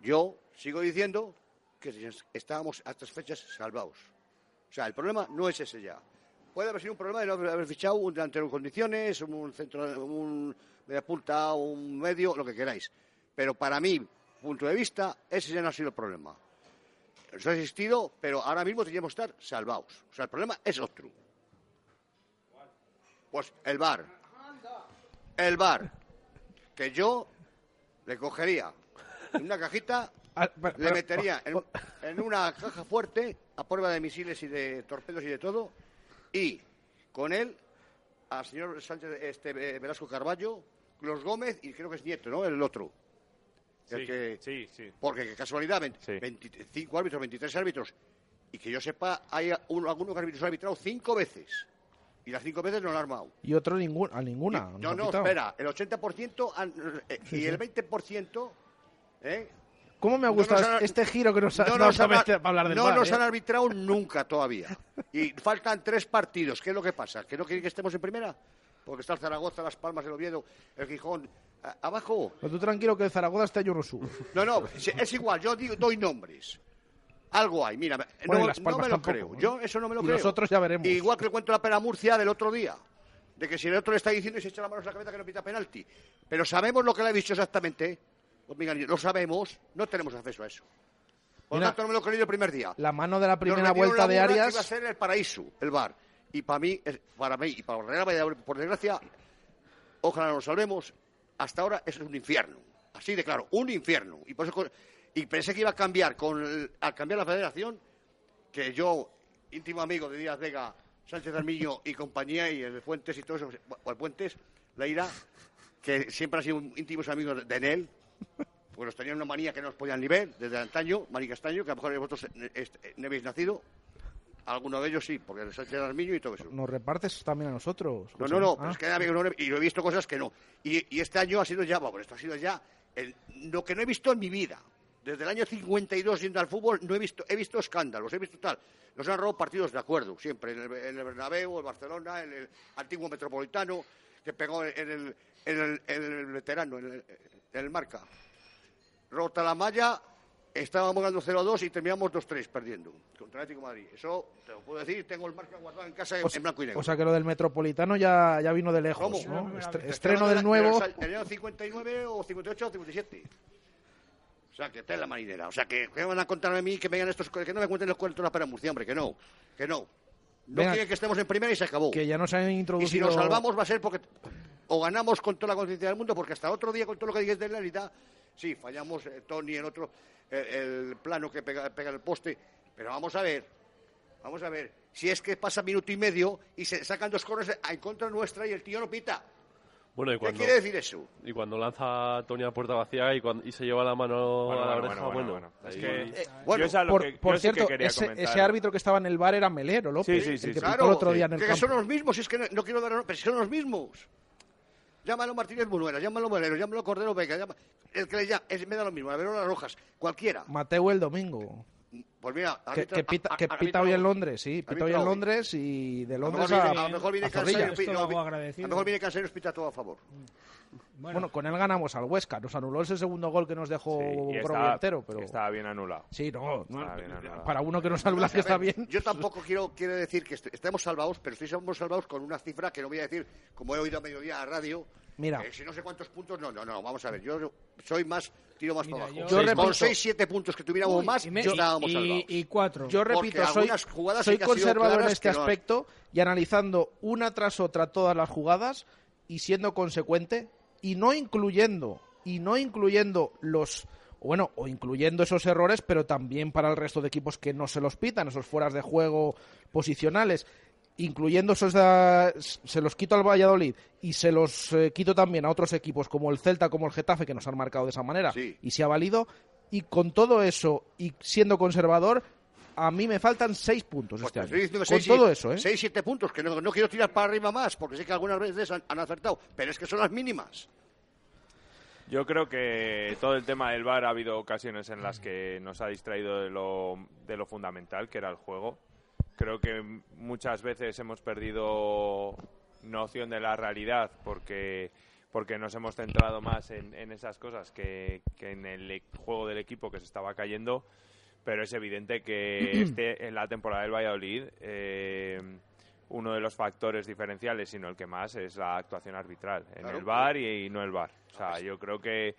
yo sigo diciendo que estábamos a estas fechas salvados. O sea, el problema no es ese ya. Puede haber sido un problema de no haber fichado un delantero en condiciones, un centro, un media punta, un medio, lo que queráis. Pero para mí, punto de vista, ese ya no ha sido el problema. Eso ha existido, pero ahora mismo teníamos que estar salvados. O sea, el problema es otro. Pues el bar. El bar. Que yo le cogería en una cajita, Ah, pero- le metería en, en una caja fuerte a prueba de misiles y de torpedos y de todo, y con él al señor Sánchez este, eh, Velasco Carballo, los Gómez y creo que es Nieto, ¿no? El otro. Sí, que, sí, sí. porque qué casualidad, ven- Sí. 25 árbitros, 23 árbitros, y que yo sepa, hay un- algunos árbitros han arbitrado cinco veces, y las cinco veces no lo han armado. Y otro ningún, a ninguna. Y- no, no, espera, el 80% han- eh, Sí, y sí. el 20%, ¿eh? ¿Cómo me ha No han- este giro que nos ha no nos han, para hablar del no VAR, nos eh? han arbitrado nunca todavía. Y faltan tres partidos. ¿Qué es lo que pasa? ¿Que no quieren que estemos en primera? Porque está el Zaragoza, Las Palmas, el Oviedo, el Gijón. a- abajo. Pero tú tranquilo que el Zaragoza está Yurusu. No, no, es, es igual. Yo digo, doy nombres. Algo hay, mira, Bueno, no, no me lo tampoco, creo. ¿no? Yo eso no me lo Y creo. nosotros ya veremos. Igual que el cuento de la pena Murcia del otro día. De que si el otro le está diciendo y se echa la mano en la cabeza que no pita penalti. Pero sabemos lo que le ha dicho exactamente. Pues, lo sabemos, no tenemos acceso a eso. Por lo tanto, no me lo he creído el primer día. La mano de la primera vuelta de Arias. iba a ser el paraíso, el bar. Y para mí, para mí y para Real Valladolid, por desgracia, ojalá nos salvemos. Hasta ahora eso es un infierno. Así de claro, un infierno. Y por eso y pensé que iba a cambiar con el- al cambiar la federación, que yo, íntimo amigo de Díaz Vega, Sánchez Armiño y compañía, y el Fuentes y todo eso, el Puentes, Leira, que siempre han sido íntimos amigos de Enel, pues nos tenían una manía que no nos podían ni ver, desde antaño, Mari Castaño, que a lo mejor vosotros eh, eh, no habéis nacido, alguno de ellos sí, porque el Sánchez Armiño y todo eso. Nos repartes también a nosotros. No, no, no, Ah. pero es que hay amigos, no, y yo he visto cosas que no. Y, y este año ha sido ya, bueno, esto ha sido ya el- lo que no he visto en mi vida. Desde el año 52 yendo al fútbol no he visto, he visto escándalos, he visto tal. Nos han robado partidos de acuerdo, siempre, en el, en el Bernabéu, el Barcelona, en el antiguo Metropolitano, que pegó en el, en el, en el veterano, en el, en el marca. Rota la malla, estábamos ganando 0-2 y terminamos 2-3 perdiendo contra el Atlético de Madrid. Eso te lo puedo decir, tengo el marca guardado en casa en, O sea- en blanco y negro. O sea que lo del Metropolitano ya, ya vino de lejos, ¿Cómo? ¿no? Estre- estoy estreno del de- nuevo. año 59 o 58 o 57. O sea, que está en la marinera. O sea, que, que van a contarme a mí que me estos que no me cuenten los cuentos de la pera Murcia, hombre, que no, que no. No Venga, quieren que estemos en primera y se acabó. Que ya nos han Y si introducido. nos salvamos va a ser porque o ganamos con toda la conciencia del mundo, porque hasta otro día con todo lo que dices de la realidad, sí, fallamos eh, Tony, el otro, eh, el plano que pega, pega en el poste, pero vamos a ver, vamos a ver, si es que pasa minuto y medio y se sacan dos corners en contra nuestra y el tío no pita. Bueno, y ¿Qué quiere decir eso? y cuando lanza a Tony a puerta vacía y, cuando, y se lleva la mano Bueno, a la oreja, bueno, bueno, bueno, bueno. Es que- Eh, bueno, yo es Por, que- yo cierto, ese, árbitro que estaba en el bar era Melero, López, Sí, sí, sí, el que sí. pitó el otro día en el que campo. son los mismos, si es que no, no quiero dar, pero si son los mismos. Llámalo Martínez Bunuera, llámalo Molero, llámalo Cordero Vega, llama- el que le es, me da lo mismo, la Verona Rojas, cualquiera. Mateo el domingo. Pues mira, Que, pita, a- que pita hoy en. Londres, sí. Pita hoy en. Londres y de A lo mejor Londres viene, a, a lo mejor viene Esto no, a agradecido. lo mejor viene cansado y nos pita todo a favor. Bueno, con él ganamos al Huesca. Nos anuló ese segundo gol que nos dejó Sí, estaba- entero, pero... Estaba bien anulado. Sí, no, no, Estaba bien anulado. para uno que nos anula que está bien. Yo tampoco quiero, quiero decir que est- estemos salvados, pero estamos salvados con una cifra que no voy a decir, como he oído a mediodía a radio. Mira. que si no sé cuántos puntos, no, no, no, vamos a ver, yo soy más, tiro más Mira, para abajo. yo Con repito- 6, 7 puntos que tuviéramos Uy, más, y me- yo y- estábamos y- cuatro. Yo repito, soy, conservador en este no- aspecto y analizando una tras otra todas las jugadas y siendo consecuente y no incluyendo y no incluyendo los bueno, o incluyendo esos errores, pero también para el resto de equipos que no se los pitan, esos fueras de juego posicionales, incluyendo esos de- se los quito al Valladolid y se los eh, quito también a otros equipos como el Celta, como el Getafe, que nos han marcado de esa manera Sí. y se ha valido. Y con todo eso y siendo conservador, a mí me faltan seis puntos Pues este te año. Con seis, todo eso, ¿eh? seis, siete puntos, que no, no quiero tirar para arriba más, porque sé que algunas veces han, han acertado, pero es que son las mínimas. Yo creo que todo el tema del VAR ha habido ocasiones en las que nos ha distraído de lo, de lo fundamental, que era el juego. Creo que muchas veces hemos perdido noción de la realidad porque, porque nos hemos centrado más en, en esas cosas que, que en el e- juego del equipo que se estaba cayendo. Pero es evidente que este, en la temporada del Valladolid eh, uno de los factores diferenciales, sino el que más, es la actuación arbitral en Claro, el VAR y, y no el VAR. O sea, yo creo que,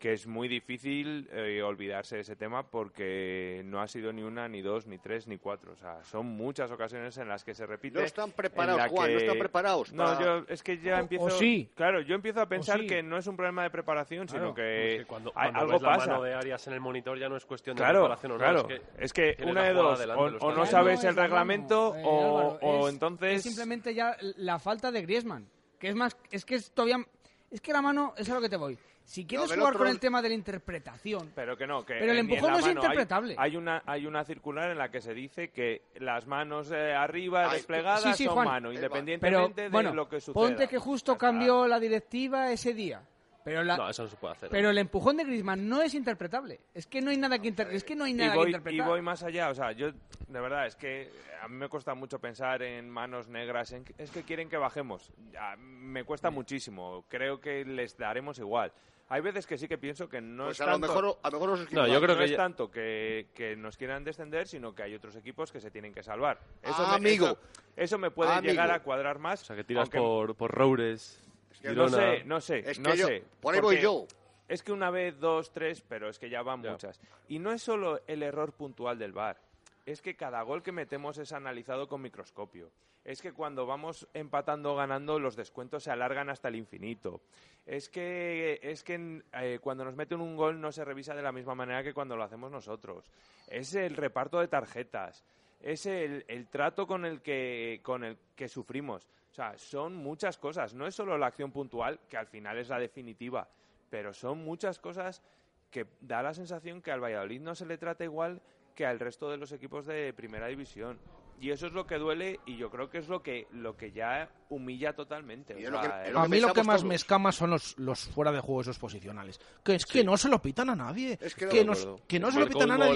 que es muy difícil eh, olvidarse de ese tema porque no ha sido ni una, ni dos, ni tres, ni cuatro. O sea, son muchas ocasiones en las que se repite. No están preparados, la Juan, no están preparados No, para- yo es que ya O- empiezo. o sí. Claro, yo empiezo a pensar sí. que no es un problema de preparación, sino que, Es que cuando, hay- cuando algo ves la pasa. mano de Arias en el monitor ya no es cuestión de Claro, preparación o no. claro. Es que, Es que tienes una la de dos, o- no sabes es el la reglamento eh, o- Álvaro, o es- entonces- Es simplemente ya la falta de Griezmann. Que es más. Es que es todavía. Es que la mano. Es a lo que te voy. Si quieres jugar otro- con el tema de la interpretación. Pero que no, que Pero el eh, empujón la no es mano. Interpretable. Hay, una, hay una circular en la que se dice que las manos eh, arriba Ay, desplegadas sí, sí, son Juan. mano, Pero independientemente bueno, de lo que suceda. ponte que justo cambió la directiva ese día. Pero la, No, eso no se puede hacer. pero el empujón de Griezmann no es interpretable. Es que no hay nada que inter- es que no hay y nada voy, que y interpretar. voy más allá, o sea, yo de verdad es que a mí me cuesta mucho pensar en manos negras, en es que quieren que bajemos. Ya, me cuesta muchísimo, creo que les daremos igual. Hay veces que sí que pienso que no Pues es a lo tanto, mejor, a lo mejor No, yo creo no que es ya- tanto que, que nos quieran descender, sino que hay otros equipos que se tienen que salvar. Eso Ah, me, amigo. Eso, eso me puede Amigo. llegar a cuadrar más. O sea, que tiras aunque- por, por Roures, que No sé, no sé, Es que no yo- sé. por ahí voy yo. Es que una vez, dos, tres, pero es que ya van Ya. muchas. Y no es solo el error puntual del VAR. Es que cada gol que metemos es analizado con microscopio. Es que cuando vamos empatando o ganando, los descuentos se alargan hasta el infinito. Es que, es que eh, cuando nos meten un gol no se revisa de la misma manera que cuando lo hacemos nosotros. Es el reparto de tarjetas. Es el, el trato con el, que, con el que sufrimos. O sea, son muchas cosas. No es solo la acción puntual, que al final es la definitiva, pero son muchas cosas que da la sensación que al Valladolid no se le trata igual que al resto de los equipos de primera división. Y eso es lo que duele y yo creo que es lo que, lo que ya humilla totalmente. O sea, que- A mí lo que más todos. me escama son los, los fuera de juego esos posicionales. Que es que no se lo pitan a nadie. Es que que, no- nos- que no se lo pitan a nadie.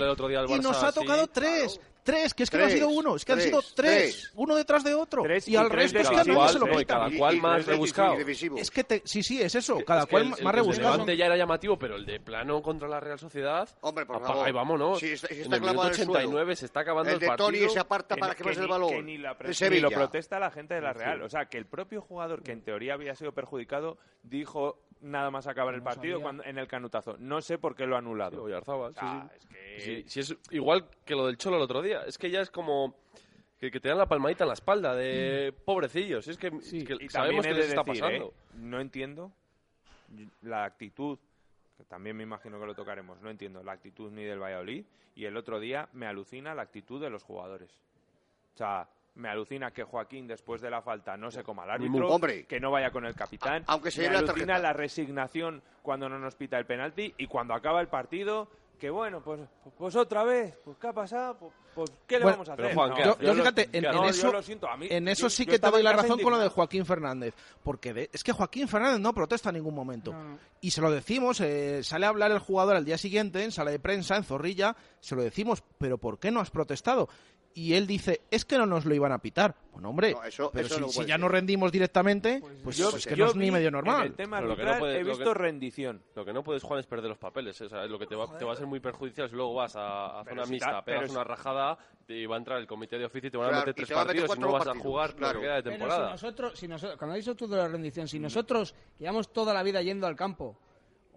y nos ha tocado sí. tres. Tres, que es que no ha Tres, sido uno, es que han tres, sido tres. tres. Uno detrás de otro. Tres y y al tres resto es que a nadie se lo pitan. cada cual más tres rebuscado. Es que te- sí, sí, es eso. Cada Es cual el- más el, rebuscado. Levante ya era llamativo, pero el de plano contra la Real Sociedad. Hombre, por favor. y vámonos. Sí, está- sí en está el clavado minuto en el suelo. 89 se está acabando el, El de partido. Tony se aparta para que pase el balón. que ni, la lo protesta la gente de la. Real. O sea, que el propio jugador que en teoría había sido perjudicado dijo nada más acabar el No partido cuando, en el canutazo. No sé por qué lo ha Sí, anulado. Sí, sea, sí. es que- Sí, sí, es igual que lo del Cholo el otro día. Es que ya es como que, que te dan la palmadita en la espalda de pobrecillos. Es que, Sí. que sabemos que de les está decir, pasando. ¿eh? no entiendo la actitud, que también me imagino que lo tocaremos, no entiendo la actitud ni del Valladolid, y el otro día me alucina la actitud de los jugadores. O sea, me alucina que Joaquín después de la falta no se coma al árbitro, Hombre. que no vaya con el capitán, A- aunque se me la alucina tarjeta. la resignación cuando no nos pita el penalti y cuando acaba el partido que bueno, pues, pues otra vez, pues ¿qué ha pasado? Pues, pues, ¿qué le Bueno, vamos a hacer? Juan, ¿qué Yo, fíjate, en, no, yo eso, lo siento, a mí- en eso yo- sí que te doy la razón con lo de. Joaquín Fernández. Porque de- es que Joaquín Fernández no protesta en ningún momento. No, no. Y se lo decimos, eh, sale a hablar el jugador al día siguiente en sala de prensa, en Zorrilla, se lo decimos, pero ¿por qué no has protestado? Y él dice, es que no nos lo iban a pitar. Bueno, hombre, No, eso- pero eso si, no si puede ya ser. no rendimos directamente, pues, Yo- es que no es ni medio En normal. el tema lo que no puede- he lo que- visto rendición. Lo que no puedes, Juan, es perder los papeles. O sea, lo que te va, te va a ser muy perjudicial si luego vas a, a zona si mixta, ta- pegas una rajada y va a entrar el comité de oficio y te van a meter tres va partidos y no vas a jugar claro. lo que queda de Pero si temporada. nosotros, si nosotros, cuando has dicho tú de la rendición, si nosotros llevamos toda la vida yendo al campo,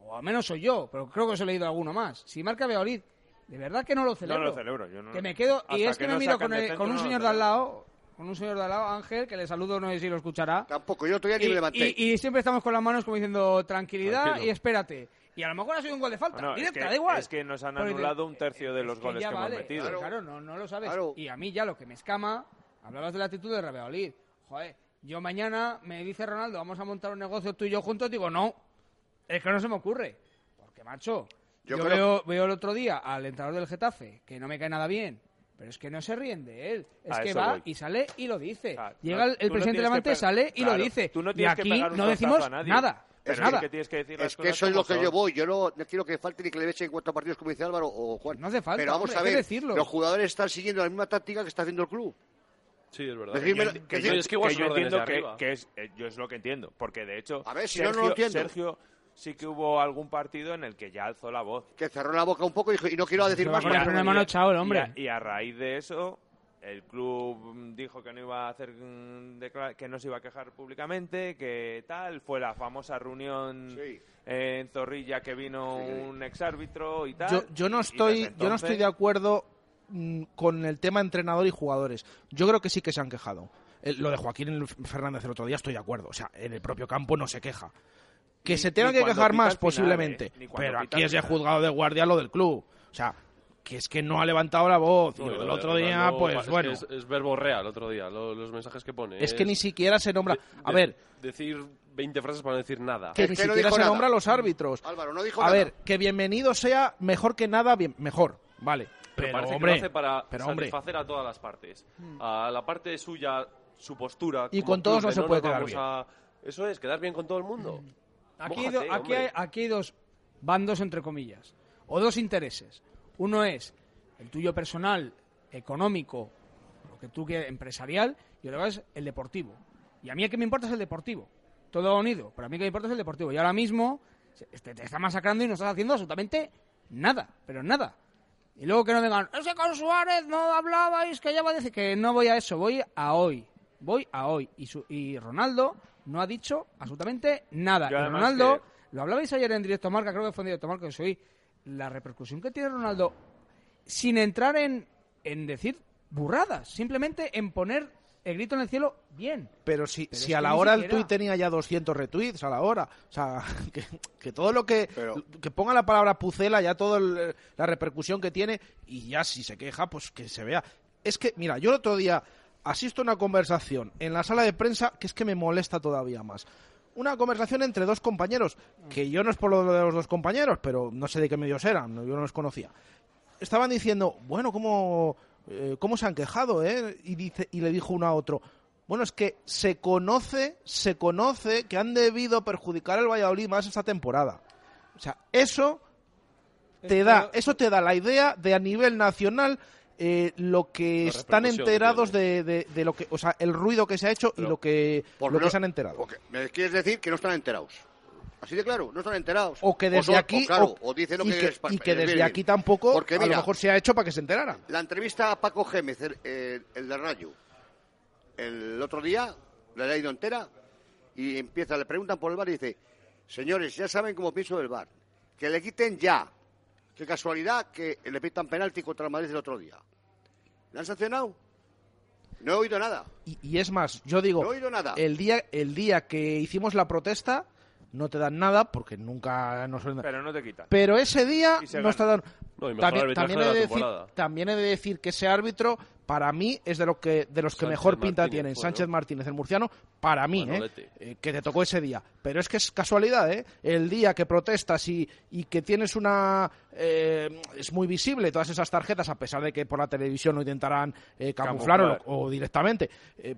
o al menos soy yo, pero creo que os he leído alguno más, si marca Beolid, de verdad que no lo celebro. No lo celebro, yo no Que me quedo, y es que, que me no miro con, el- centro, con un no señor de al lado, con un señor de al lado, Ángel, que le saludo, no sé si lo escuchará. Tampoco, yo todavía ni y, me levanté. y- y siempre estamos con las manos como diciendo tranquilidad Tranquilo. y espérate. Y a lo mejor ha sido un gol de falta, es directa, que- da igual. es que nos han Porque- anulado un tercio de es los que goles que hemos metido. Claro, Claro. no, no lo sabes. Claro. Y a mí ya lo que me escama, hablabas de la actitud de Rebeolid. Joder, yo mañana me dice Ronaldo, vamos a montar un negocio tú y yo juntos, digo, no, es que no se me ocurre. Porque, macho, Yo yo, creo- veo, veo el otro día al entrenador del Getafe, que no me cae nada bien, pero es que no se ríen de él. Es A que va voy. y sale y lo dice. Claro, Llega no- el, no presidente que Levante, sale y Claro, lo dice. tú no y tienes que aquí pegar un no decimos a nadie. nada. Pero Pues es nada. que tienes que decir Es que eso es lo que son. yo voy. Yo no, no quiero que falte ni que le echen cuatro partidos, como dice Álvaro o Juan. No hace falta, Pero vamos hombre, a que ver, decirlo. los jugadores están siguiendo la misma táctica que está haciendo el club. Sí, es verdad. Decirme- que y- yo- es que igual que yo entiendo que, que es, eh, yo es lo que entiendo, porque de hecho A ver, si yo no Sergio, lo entiendo. Sergio sí que hubo algún partido en el que ya alzó la voz. Que cerró la boca un poco y dijo, y no quiero decir más. porque- echado el hombre. Y a, y a raíz de eso, el club dijo que no iba a hacer mm, declara- que no se iba a quejar públicamente, que tal, fue la famosa reunión Sí. en Zorrilla que vino Sí. un exárbitro y tal. Yo, yo no y estoy, yo no estoy de acuerdo mm, con el tema entrenador y jugadores. Yo creo que sí que se han quejado. El- lo de Joaquín Fernández el otro día estoy de acuerdo. O sea, en el propio campo no se queja. Que Ni- se tengan que quejar más, final, posiblemente. ¿eh? Pero aquí es ya juzgado de guardia lo del club. O sea, que es que no ha levantado la voz. Y No, lo del lo de otro día, pues es que bueno. Es, es verbo real el otro día, lo- los mensajes que pone. Es que ni siquiera se nombra. de- A de- ver, Decir 20 frases para no decir nada. que ni que siquiera se nada. nombra a los árbitros. Álvaro, no dijo A nada. ver, que bienvenido sea mejor que nada, bien, mejor. Vale. Pero, Pero, parece hombre, que lo hace para pero, hombre. a todas las partes. A la parte suya, su postura. Y con todos no se puede quedar a- Eso es, quedar bien con todo el mundo. Aquí, hay, aquí, hay, aquí hay dos bandos, entre comillas, o dos intereses. Uno es el tuyo personal, económico, lo que tú quieras, empresarial, y otro es el deportivo. Y a mí el que me importa es el deportivo. Todo unido, pero a mí el que me importa es el deportivo. Y ahora mismo te, te está masacrando y no estás haciendo absolutamente nada, pero nada. Y luego que no vengan, ese con Suárez no hablabais, que ya va a decir que no voy a eso, voy a hoy. Voy a hoy. Y, su- y Ronaldo no ha dicho absolutamente nada. Yo Y Ronaldo, que- lo hablabais ayer en directo marca, creo que fue en directo marca, que soy la repercusión que tiene Ronaldo sin entrar en, en decir burradas, simplemente en poner el grito en el cielo bien. Pero si, Pero si a la hora el tuit tenía ya 200 retweets a la hora. O sea, que, que todo lo que. Pero- que ponga la palabra pucela, ya toda la repercusión que tiene, y ya si se queja, pues que se vea. Es que, mira, yo el otro día asisto a una conversación en la sala de prensa que es que me molesta todavía más. Una conversación entre dos compañeros, que yo no es por lo de los dos compañeros, pero no sé de qué medios eran, yo no los conocía estaban diciendo, bueno, ¿cómo, eh, cómo se han quejado? Eh? Y, dice, y le dijo uno a otro, bueno, es que se conoce, se conoce que han debido perjudicar al Valladolid más esta temporada. O sea, eso te da, eso te da la idea de a nivel nacional eh, lo que están enterados de, de- de lo que, o sea, el ruido que se ha hecho y lo que, lo que se han enterado. porque ¿Me quieres decir que no están enterados? Así de claro, no están enterados. O que desde son- aquí, o claro, o- o dicen lo y que, que, y que les desde aquí tampoco, Porque a lo mejor se ha hecho para que se enteraran. La entrevista a Paco Gémez, el, eh, el de Rayo, el otro día, la he leído entera, y empieza, le preguntan por el bar y dice, señores, ya saben cómo pienso del bar, que le quiten ya. Qué casualidad que le pitan penalti contra el Madrid el otro día. ¿Le han sancionado? No he oído nada. Y, y es más, yo digo, No he oído nada. el día, el día que hicimos la protesta, no te dan nada porque nunca nos. Pero no te quitan. Pero ese día no está dando. No, y mejor también, también he de decir, temporada. también he de decir que ese árbitro, para mí, es de, lo que, de los que Sánchez mejor pinta Martínez tienen. Sánchez. Martínez, el murciano, para mí, ¿eh? Eh, que te tocó ese día. Pero es que es casualidad, ¿eh? El día que protestas y, y que tienes una... eh, es muy visible todas esas tarjetas, a pesar de que por la televisión lo intentarán eh, camuflar o, o directamente.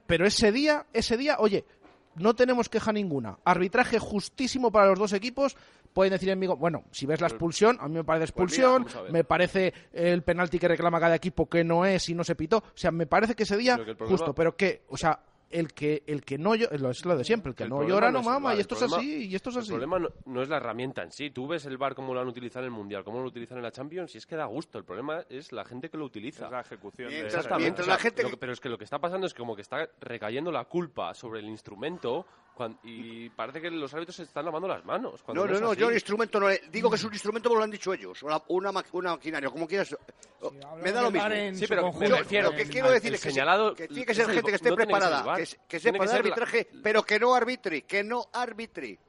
Pero ese día, ese día, oye, no tenemos queja ninguna. Arbitraje justísimo para los dos equipos. Pueden decir en bueno, si ves la expulsión, a mí me parece Pues mira, expulsión, me parece el penalti que reclama cada equipo que no es y no se pitó. O sea, me parece que ese día Pero que el problema- justo, pero que, o sea, el que el que no llora, es lo de siempre, el que El no llora no el mama y el esto es así y esto es El así. problema no, no es la herramienta en sí. Tú ves el bar cómo lo han utilizado en el Mundial, cómo lo utilizan en la Champions, y es que da gusto. El problema es la gente que lo utiliza. Es la ejecución. de Mientras- esa Exactamente. mientras o sea, la gente que- pero es que lo que está pasando es que como que está recayendo la culpa sobre el instrumento y parece que los árbitros se están lavando las manos. No, cuando no, no, así. yo el instrumento no le- digo que es un instrumento porque lo han dicho ellos, una, una, ma- una maquinaria, como quieras. me da lo mismo. Sí, pero me refiero lo que quiero decir es que, señalado que tiene que ser gente que esté no que preparada, que, sepa de la- arbitraje, pero que no arbitre, que no arbitre.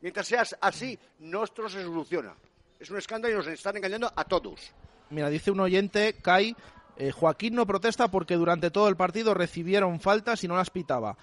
Mientras seas así, nuestro se soluciona. Es un escándalo y nos están engañando a todos. Mira, dice un oyente, Kai, eh, Joaquín no protesta porque durante todo el partido recibieron faltas y no las pitaba.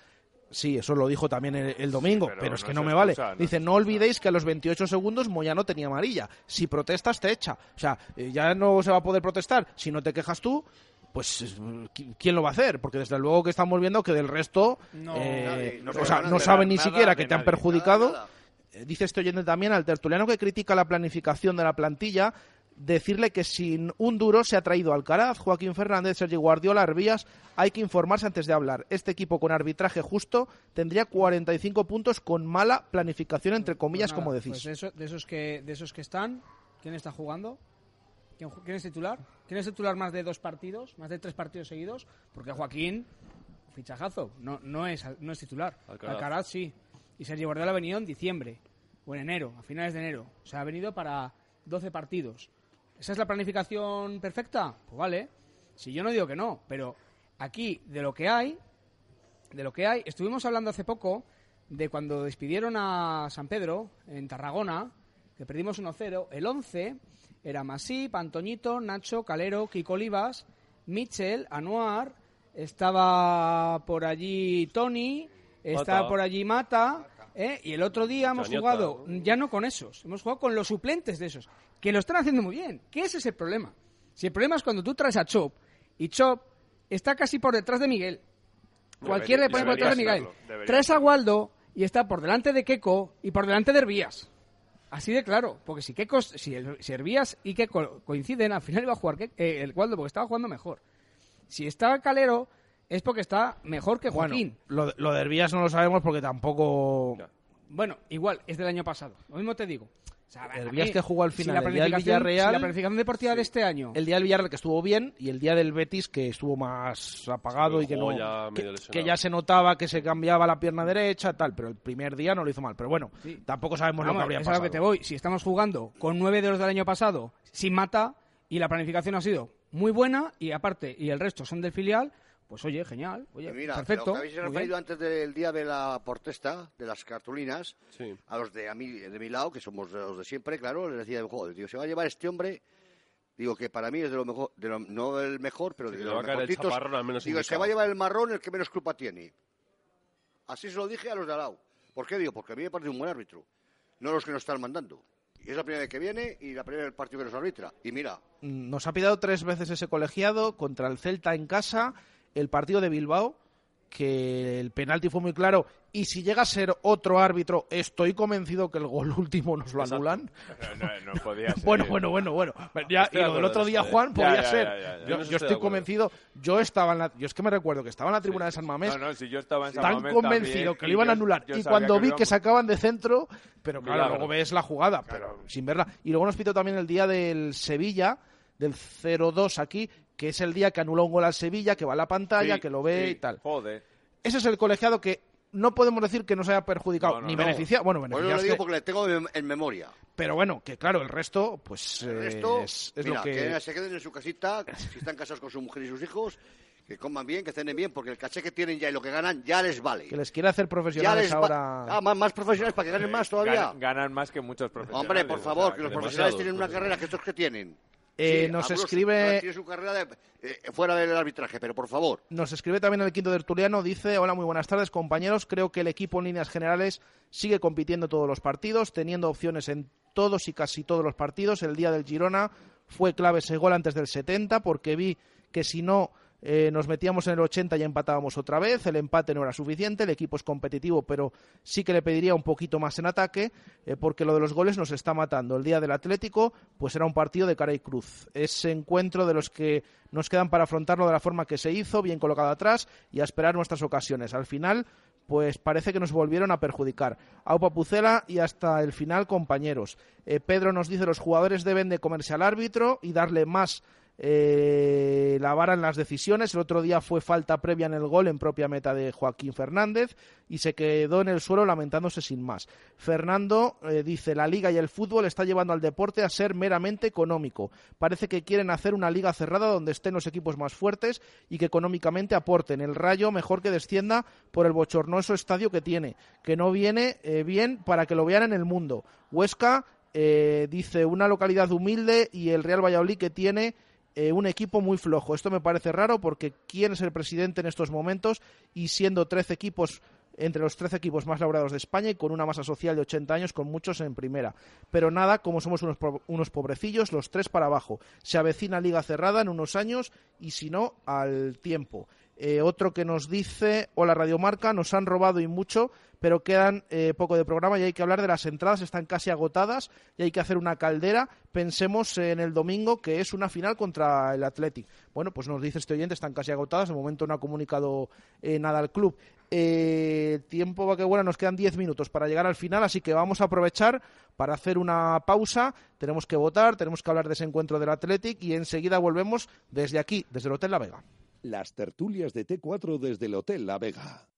Sí, eso lo dijo también el, el domingo, pero pero, es no que no me vale. no Dice, no excusa". olvidéis que a los 28 segundos Moyano tenía amarilla. Si protestas, te echa. O sea, eh, ya no se va a poder protestar. Si no te quejas tú, pues eh, ¿qui- ¿quién lo va a hacer? Porque desde luego que estamos viendo que del resto, No, eh, nadie, no o se sea, no saben ni nada siquiera que te han perjudicado. Nada, nada. Eh, Dice este oyente también al tertuliano que critica la planificación de la plantilla, decirle que sin un duro se ha traído Alcaraz, Joaquín Fernández, Sergio Guardiola, Arbías. Hay que informarse antes de hablar. Este equipo con arbitraje justo tendría 45 puntos con mala planificación, entre comillas, Pues nada, como decís. pues de, eso- de esos que, de esos que están, ¿quién está jugando? ¿Quién, ju- quién es titular? ¿Quién es titular más de dos partidos, más de tres partidos seguidos? Porque Joaquín, fichajazo, no, no, es, no es titular. Alcaraz. Alcaraz sí. Y Sergio Guardiola ha venido en diciembre, o en enero, a finales de enero. O sea, ha venido para 12 partidos. ¿Esa es la planificación perfecta? Pues vale. Si yo no digo que no, pero aquí, de lo que hay, de lo que hay. Estuvimos hablando hace poco de cuando despidieron a San Pedro en Tarragona, que perdimos 1-0. El 11 era Masip, Antoñito, Nacho, Calero, Kiko Olivas, Mitchell, Anuar, estaba por allí Tony, estaba por allí Mata, ¿eh? y el otro día hemos jugado ya no con esos, hemos jugado con los suplentes de esos, que lo están haciendo muy bien. ¿Qué ese es el problema? Si el problema es cuando tú traes a Chop y Chop está casi por detrás de Miguel. Cualquiera le pone por detrás de Miguel. debería Traes a. Waldo y está por delante de Keco y por delante de Herbías. Así de claro, porque si Keco, si, el- si Herbías y Keco coinciden, al final iba a jugar Ke- eh, el Waldo porque estaba jugando mejor. Si está Calero es porque está mejor que Bueno, Joaquín. lo, de- lo de Herbías no lo sabemos porque tampoco... Bueno, igual, es del año pasado. Lo mismo te digo. O sea, a Herbías mí, que jugó al si final la el día del planificación- Villarreal- si la planificación deportiva de este año El día del Villarreal que estuvo bien y el día del Betis que estuvo más apagado Sí, y que no ya que, ya se notaba que se cambiaba la pierna derecha tal, pero el primer día no lo hizo mal. Pero bueno, Sí. tampoco sabemos lo que habría pasado. lo que te voy. Si estamos jugando con nueve de los del año pasado sin mata y la planificación ha sido muy buena y aparte y el resto son del filial, pues oye, genial, oye, Y mira, perfecto. lo que habéis referido antes del día de la protesta, de las cartulinas, Sí. a los de, a mí, de mi lado, que somos de los de siempre, claro, les decía, joder, digo, se va a llevar este hombre, digo que para mí es de lo mejor, de lo- no el mejor, pero Sí, de le los mejorcitos. Digo, se va a llevar el marrón el que menos culpa tiene. Así se lo dije a los de al lado. ¿Por qué digo? Porque a mí me parece un buen árbitro, no los que nos están mandando. Y es la primera vez que viene y la primera vez partido que nos arbitra. Y mira, Nos ha pidado tres veces ese colegiado contra el Celta en casa, el partido de Bilbao, que el penalti fue muy claro. Y si llega a ser otro árbitro, estoy convencido que el gol último nos lo anulan. No, no podía ser. Bueno, bueno, bueno, bueno. Ya, y lo del otro día, ¿eh? Juan, Ya, podía ya, ser. Yo, yo estoy convencido. Yo estaba en la, yo es que me recuerdo que estaba en la tribuna de San Mamés. No, no, si yo estaba en San tan Mamés convencido también, que lo iban a anular. yo Y cuando vi que sacaban de centro, pero claro, luego ves la jugada, pero sin verla. Y luego nos pitó también el día del Sevilla, del 0-2 aquí, que es el día que anuló un gol al Sevilla, que va a la pantalla, Sí, que lo ve sí, y tal. Joder. Ese es el colegiado que no podemos decir que nos haya perjudicado No, no, ni no. beneficiado. Bueno, por eso beneficiado lo es digo que- porque le tengo en, memoria. pero bueno, que claro, el resto, pues El eh, resto, es, es mira, lo que. se queden en su casita, si están casados con su mujer y sus hijos, que coman bien, que cenen bien, porque el caché que tienen ya y lo que ganan ya les vale. que les quiere hacer profesionales ahora. Ah, más, más profesionales para que ganen más todavía. Ganan, ganan más que muchos profesionales. Hombre, por o favor, sea, que los profesionales tienen una carrera que estos que tienen. Eh, Sí, nos escribe- Tienen su carrera de- eh, fuera del arbitraje, pero por favor. Nos escribe también el quinto tertuliano, dice, hola, muy buenas tardes compañeros, creo que el equipo en líneas generales sigue compitiendo todos los partidos, teniendo opciones en todos y casi todos los partidos. El día del Girona fue clave ese gol antes del 70 porque vi que si no eh, nos metíamos en el 80 y empatábamos otra vez, el empate no era suficiente, el equipo es competitivo, pero sí que le pediría un poquito más en ataque, eh, porque lo de los goles nos está matando. El día del Atlético, pues era un partido de cara y cruz. Ese encuentro de los que nos quedan para afrontarlo de la forma que se hizo, bien colocado atrás y a esperar nuestras ocasiones. Al final, pues parece que nos volvieron a perjudicar. Aupa Pucela y hasta el final, compañeros. Eh, Pedro nos dice los jugadores deben de comerse al árbitro y darle más eh, la vara en las decisiones. El otro día fue falta previa en el gol en propia meta de Joaquín Fernández y se quedó en el suelo lamentándose sin más. Fernando eh, dice, la liga y el fútbol está llevando al deporte a ser meramente económico. Parece que quieren hacer una liga cerrada donde estén los equipos más fuertes y que económicamente aporten. El rayo mejor que descienda por el bochornoso estadio que tiene, que no viene eh, bien para que lo vean en el mundo. Huesca dice una localidad humilde y el Real Valladolid que tiene eh, un equipo muy flojo. Esto me parece raro porque ¿quién es el presidente en estos momentos? Y siendo 13 equipos entre los 13 equipos más laureados de España y con una masa social de 80 años con muchos en primera. Pero nada, como somos unos, unos pobrecillos, los tres para abajo. Se avecina liga cerrada en unos años y si no, al tiempo. Eh, otro que nos dice, hola Radiomarca, nos han robado y mucho, pero quedan eh, poco de programa y hay que hablar de las entradas, están casi agotadas y hay que hacer una caldera. Pensemos en el domingo, que es una final contra el Athletic. Bueno, pues nos dice este oyente, están casi agotadas, de momento no ha comunicado eh, nada al club. tiempo va que bueno, nos quedan 10 minutos para llegar al final, así que vamos a aprovechar para hacer una pausa. Tenemos que votar, tenemos que hablar de ese encuentro del Athletic y enseguida volvemos desde aquí, desde el Hotel La Vega. Las tertulias de T4 desde el Hotel La Vega.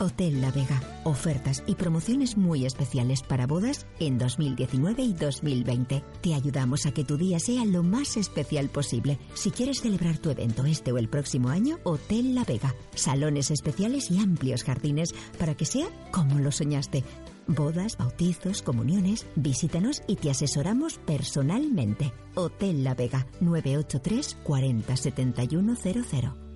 Hotel La Vega. Ofertas y promociones muy especiales para bodas en 2019 y 2020. Te ayudamos a que tu día sea lo más especial posible. Si quieres celebrar tu evento este o el próximo año, Hotel La Vega. Salones especiales y amplios jardines para que sea como lo soñaste bodas, bautizos, comuniones. Visítanos y te asesoramos personalmente. Hotel La Vega 983 40 7100.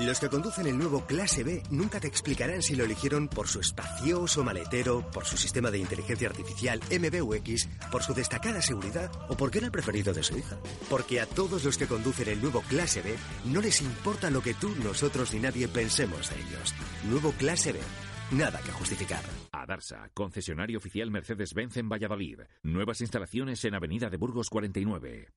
Los que conducen el nuevo Clase B nunca te explicarán si lo eligieron por su espacioso maletero, por su sistema de inteligencia artificial MBUX, por su destacada seguridad o porque era el preferido de su hija. Porque a todos los que conducen el nuevo Clase B no les importa lo que tú, nosotros ni nadie pensemos de ellos. Nuevo Clase B. Nada que justificar. Adarsa, concesionario oficial Mercedes-Benz en Valladolid. Nuevas instalaciones en Avenida de Burgos 49.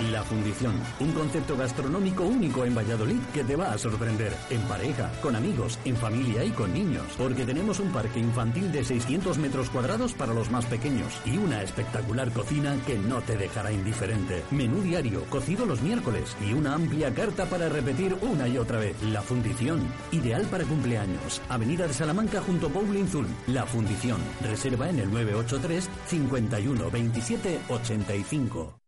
La Fundición, un concepto gastronómico único en Valladolid que te va a sorprender. En pareja, con amigos, en familia y con niños. Porque tenemos un parque infantil de 600 metros cuadrados para los más pequeños y una espectacular cocina que no te dejará indiferente. Menú diario, cocido los miércoles y una amplia carta para repetir una y otra vez. La Fundición, ideal para cumpleaños. Avenida de Salamanca junto a Bowling Zul. La Fundición, reserva en el 983 51 27 85.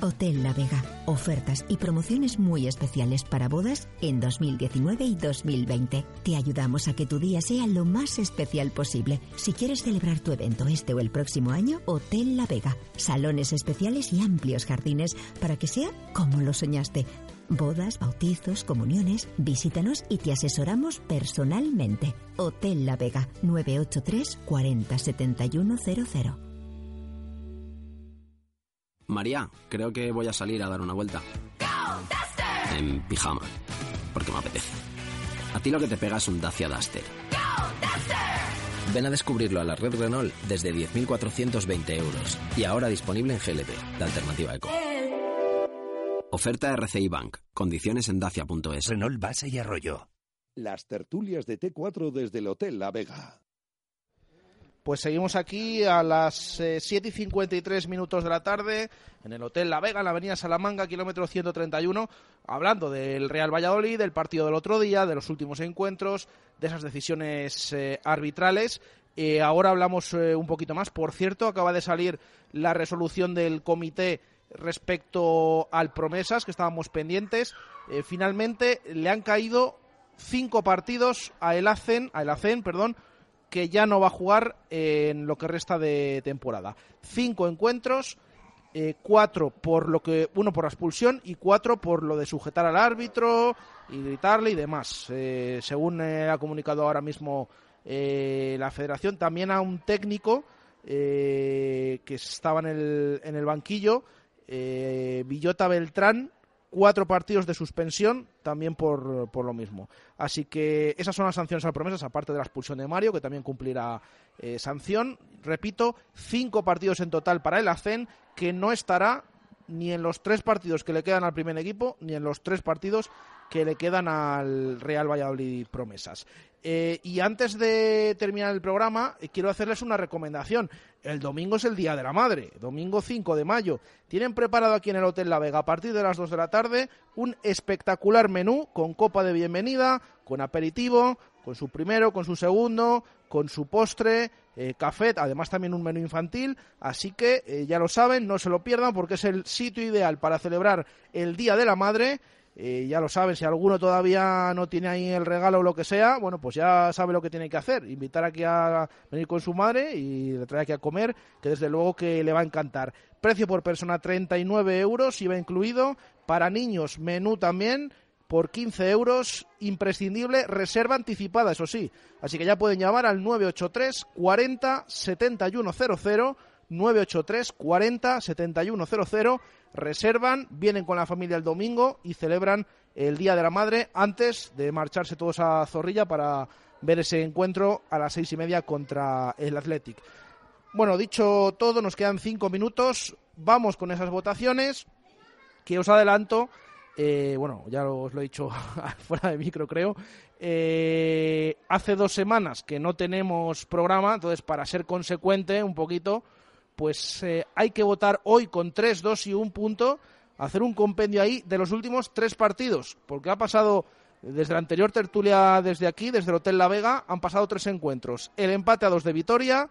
Hotel La Vega. Ofertas y promociones muy especiales para bodas en 2019 y 2020. Te ayudamos a que tu día sea lo más especial posible. Si quieres celebrar tu evento este o el próximo año, Hotel La Vega. Salones especiales y amplios jardines para que sea como lo soñaste. Bodas, bautizos, comuniones, visítanos y te asesoramos personalmente. Hotel La Vega 983 40 7100. María, creo que voy a salir a dar una vuelta. En pijama, porque me apetece. A ti lo que te pega es un Dacia Duster. Ven a descubrirlo a la red Renault desde 10.420 euros. Y ahora disponible en GLP, la alternativa eco. Oferta RCI Bank. Condiciones en dacia.es. Renault Base y Arroyo. Las tertulias de T4 desde el Hotel La Vega. Pues seguimos aquí a las eh, 7 y 53 minutos de la tarde en el Hotel La Vega, en la Avenida Salamanca, kilómetro 131, hablando del Real Valladolid, del partido del otro día, de los últimos encuentros, de esas decisiones eh, arbitrales. Eh, ahora hablamos eh, un poquito más. Por cierto, acaba de salir la resolución del comité respecto al Promesas, que estábamos pendientes. Finalmente le han caído cinco partidos a el ACEN, a el ACEN, perdón, que ya no va a jugar en lo que resta de temporada. Cinco encuentros, eh, cuatro por lo que uno por expulsión y cuatro por lo de sujetar al árbitro y gritarle y demás. Eh, según eh, ha comunicado ahora mismo eh, la Federación, también a un técnico eh, que estaba en el, en el banquillo, eh, Villota Beltrán, cuatro partidos de suspensión también por, por, lo mismo. Así que esas son las sanciones a promesas, aparte de la expulsión de Mario, que también cumplirá eh, sanción. Repito, cinco partidos en total para el ACEN, que no estará ni en los tres partidos que le quedan al primer equipo, ni en los tres partidos que le quedan al Real Valladolid Promesas. Eh, y antes de terminar el programa, eh, quiero hacerles una recomendación. El domingo es el Día de la Madre, domingo 5 de mayo. Tienen preparado aquí en el Hotel La Vega, a partir de las 2 de la tarde, un espectacular menú con copa de bienvenida, con aperitivo, con su primero, con su segundo, con su postre, eh, café, además también un menú infantil. Así que ya lo saben, no se lo pierdan porque es el sitio ideal para celebrar el Día de la Madre eh, ya lo saben, si alguno todavía no tiene ahí el regalo o lo que sea, bueno, pues ya sabe lo que tiene que hacer, invitar aquí a venir con su madre y le trae aquí a comer, que desde luego que le va a encantar. Precio por persona 39 euros, iba incluido, para niños menú también, por 15 euros, imprescindible, reserva anticipada, eso sí. Así que ya pueden llamar al 983 40 7100 983 40 7100 reservan, vienen con la familia el domingo y celebran el Día de la Madre antes de marcharse todos a Zorrilla para ver ese encuentro a las seis y media contra el Athletic. Bueno, dicho todo, nos quedan cinco minutos. Vamos con esas votaciones que os adelanto. Eh, bueno, ya os lo he dicho fuera de micro, creo. Eh, hace dos semanas que no tenemos programa, entonces para ser consecuente un poquito, pues eh, hay que votar hoy con tres, dos y un punto, hacer un compendio ahí de los últimos tres partidos, porque ha pasado desde la anterior tertulia desde aquí, desde el Hotel La Vega, han pasado tres encuentros. El empate a dos de Vitoria,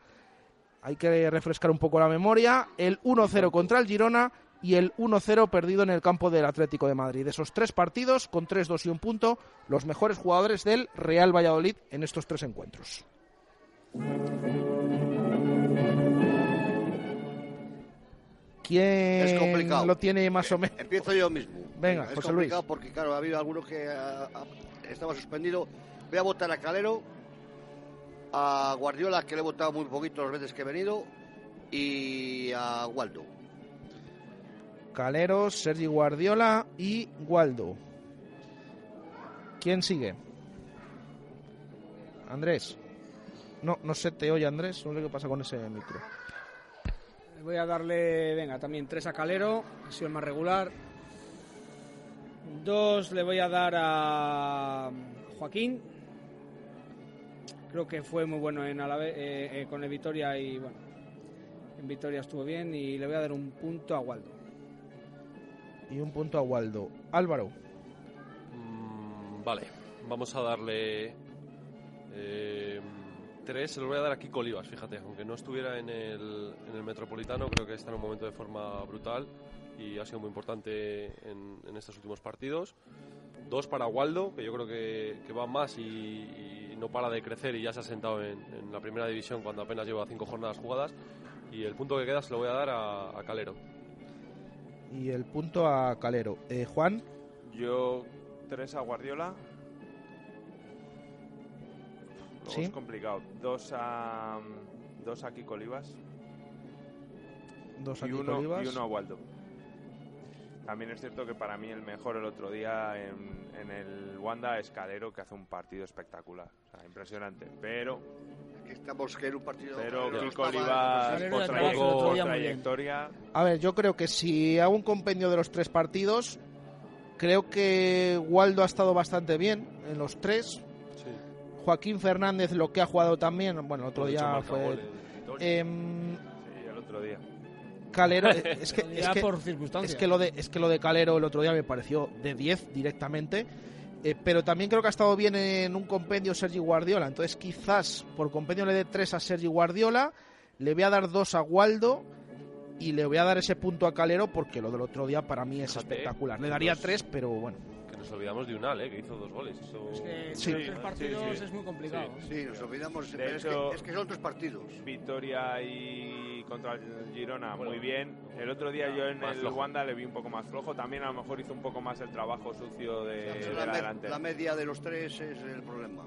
hay que refrescar un poco la memoria, el 1-0 contra el Girona y el 1-0 perdido en el campo del Atlético de Madrid. De esos tres partidos, con tres, dos y un punto, los mejores jugadores del Real Valladolid en estos tres encuentros. ¿Quién lo tiene más o menos? Empiezo yo mismo. Venga, es José complicado porque, claro, ha habido algunos que estaba suspendido. Voy a votar a Calero, a Guardiola, que le he votado muy poquito las veces que he venido, y a Waldo. Calero, Sergi Guardiola y Waldo. ¿Quién sigue? Andrés. No, no se te oye Andrés, no sé qué pasa con ese micro. Voy a darle, venga, también tres a Calero, ha sido el más regular. Dos le voy a dar a Joaquín. Creo que fue muy bueno en Alave, eh, eh, con el Vitoria y bueno, en Vitoria estuvo bien y le voy a dar un punto a Waldo. Y un punto a Waldo. Álvaro. Mm, vale, vamos a darle eh, tres se lo voy a dar a Kiko Olivas, fíjate, aunque no estuviera en el, en el Metropolitano, creo que está en un momento de forma brutal y ha sido muy importante en, estos últimos partidos. Dos para Waldo, que yo creo que, va más y, no para de crecer y ya se ha sentado en, la primera división cuando apenas lleva cinco jornadas jugadas. Y el punto que queda se lo voy a dar a, Calero. Y el punto a Calero. Eh, Juan. Yo tres a Guardiola, es complicado. Dos a, dos a Kiko Olivas. Dos a y uno, Y uno a Waldo. También es cierto que para mí el mejor el otro día en, en el Wanda es Calero, que hace un partido espectacular. O sea, impresionante. Pero estamos que en un partido pero Kiko Olivas por, trayectoria a ver yo creo que si hago un compendio de los tres partidos creo que Waldo ha estado bastante bien en los tres Joaquín Fernández lo que ha jugado también, bueno, el otro día fue... Em, sí, el otro día. Calero, eh, es que, es que, por circunstancias. Es que, lo de, es que lo de Calero el otro día me pareció de 10 directamente, eh, pero también creo que ha estado bien en un compendio Sergi Guardiola, entonces quizás por compendio le dé 3 a Sergi Guardiola, le voy a dar 2 a Waldo y le voy a dar ese punto a Calero porque lo del otro día para mí es espectacular. Le daría 3, pero bueno nos olvidamos de Unal, ¿eh? que hizo dos goles. Es que sí. tres partidos es muy complicado. Sí, nos olvidamos. De hecho, es, que, son tres partidos. Victoria y contra el Girona, muy bien. El otro día yo en el Wanda le vi un poco más flojo. También a lo mejor hizo un poco más el trabajo sucio de, la, La media de los tres es el problema.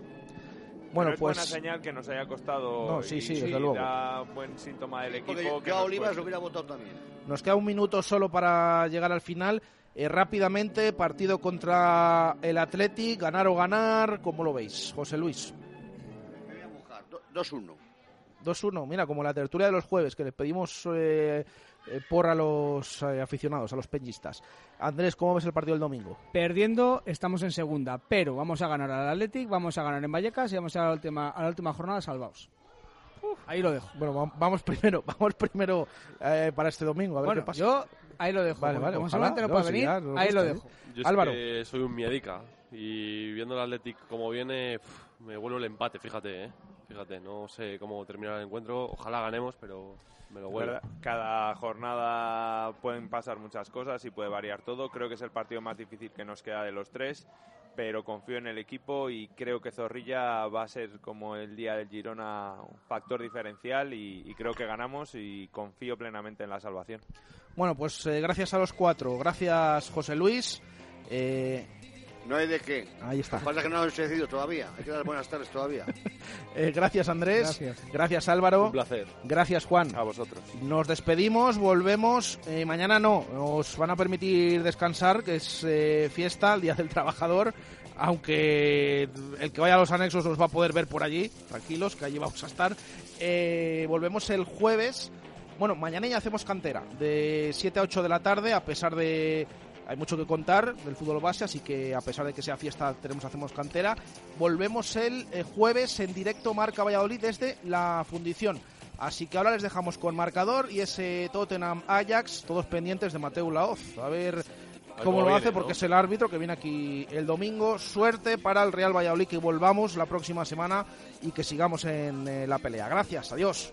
Bueno, es pues buena señal que nos haya costado. No, sí, sí, desde luego. Da buen síntoma del equipo. Que yo a Olivas lo hubiera votado también. Nos queda un minuto solo para llegar al final. Eh, rápidamente, partido contra el Athletic, ganar o ganar, ¿cómo lo veis, José Luis? 2-1. 2-1, mira, como la tertulia de los jueves, que les pedimos eh, eh, por a los eh, aficionados, a los peñistas. Andrés, ¿cómo ves el partido del domingo? Perdiendo, estamos en segunda, pero vamos a ganar al Athletic, vamos a ganar en Vallecas y vamos a la última, a la última jornada salvados. ahí lo dejo. Bueno, va- vamos primero, vamos primero eh, para este domingo, a ver Bueno, qué pasa. yo ahí lo dejo. Vale, vale, como ojalá, seguramente no no, puede venir, ya ahí lo gusta, dejo. Yo es Álvaro. que soy un miedica y viendo el Athletic como viene, pf, me vuelvo el empate, fíjate, ¿eh? Fíjate, no sé cómo terminar el encuentro. Ojalá ganemos, pero me lo vuelvo. Verdad, Cada jornada pueden pasar muchas cosas y puede variar todo. Creo que es el partido más difícil que nos queda de los tres, pero confío en el equipo y creo que Zorrilla va a ser como el día del Girona un factor diferencial y, creo que ganamos y confío plenamente en la salvación. Bueno, pues eh, gracias a los cuatro, gracias José Luis. Eh, No hay de qué. Ahí está. Pasa que no hemos decidido todavía. Hay que dar buenas tardes todavía. eh, gracias Andrés, Gracias. Álvaro, Un placer. gracias Juan. A vosotros. Nos despedimos, volvemos. eh, mañana no, os van a permitir descansar, que es eh, fiesta, el Día del Trabajador. Aunque el que vaya a los anexos os va a poder ver por allí, tranquilos, que allí vamos a estar. Eh, volvemos el jueves. Bueno, mañana ya hacemos cantera, de 7 a 8 de la tarde, a pesar de. Hay mucho que contar del fútbol base, así que a pesar de que sea fiesta, tenemos hacemos cantera. Volvemos el eh, jueves en directo Marca Valladolid desde la fundición. Así que ahora les dejamos con marcador y ese Tottenham Ajax, todos pendientes de Mateo Laoz. A ver cómo lo hace, porque es el árbitro que viene aquí el domingo. Suerte para el Real Valladolid, que volvamos la próxima semana y que sigamos en eh, la pelea. Gracias, adiós.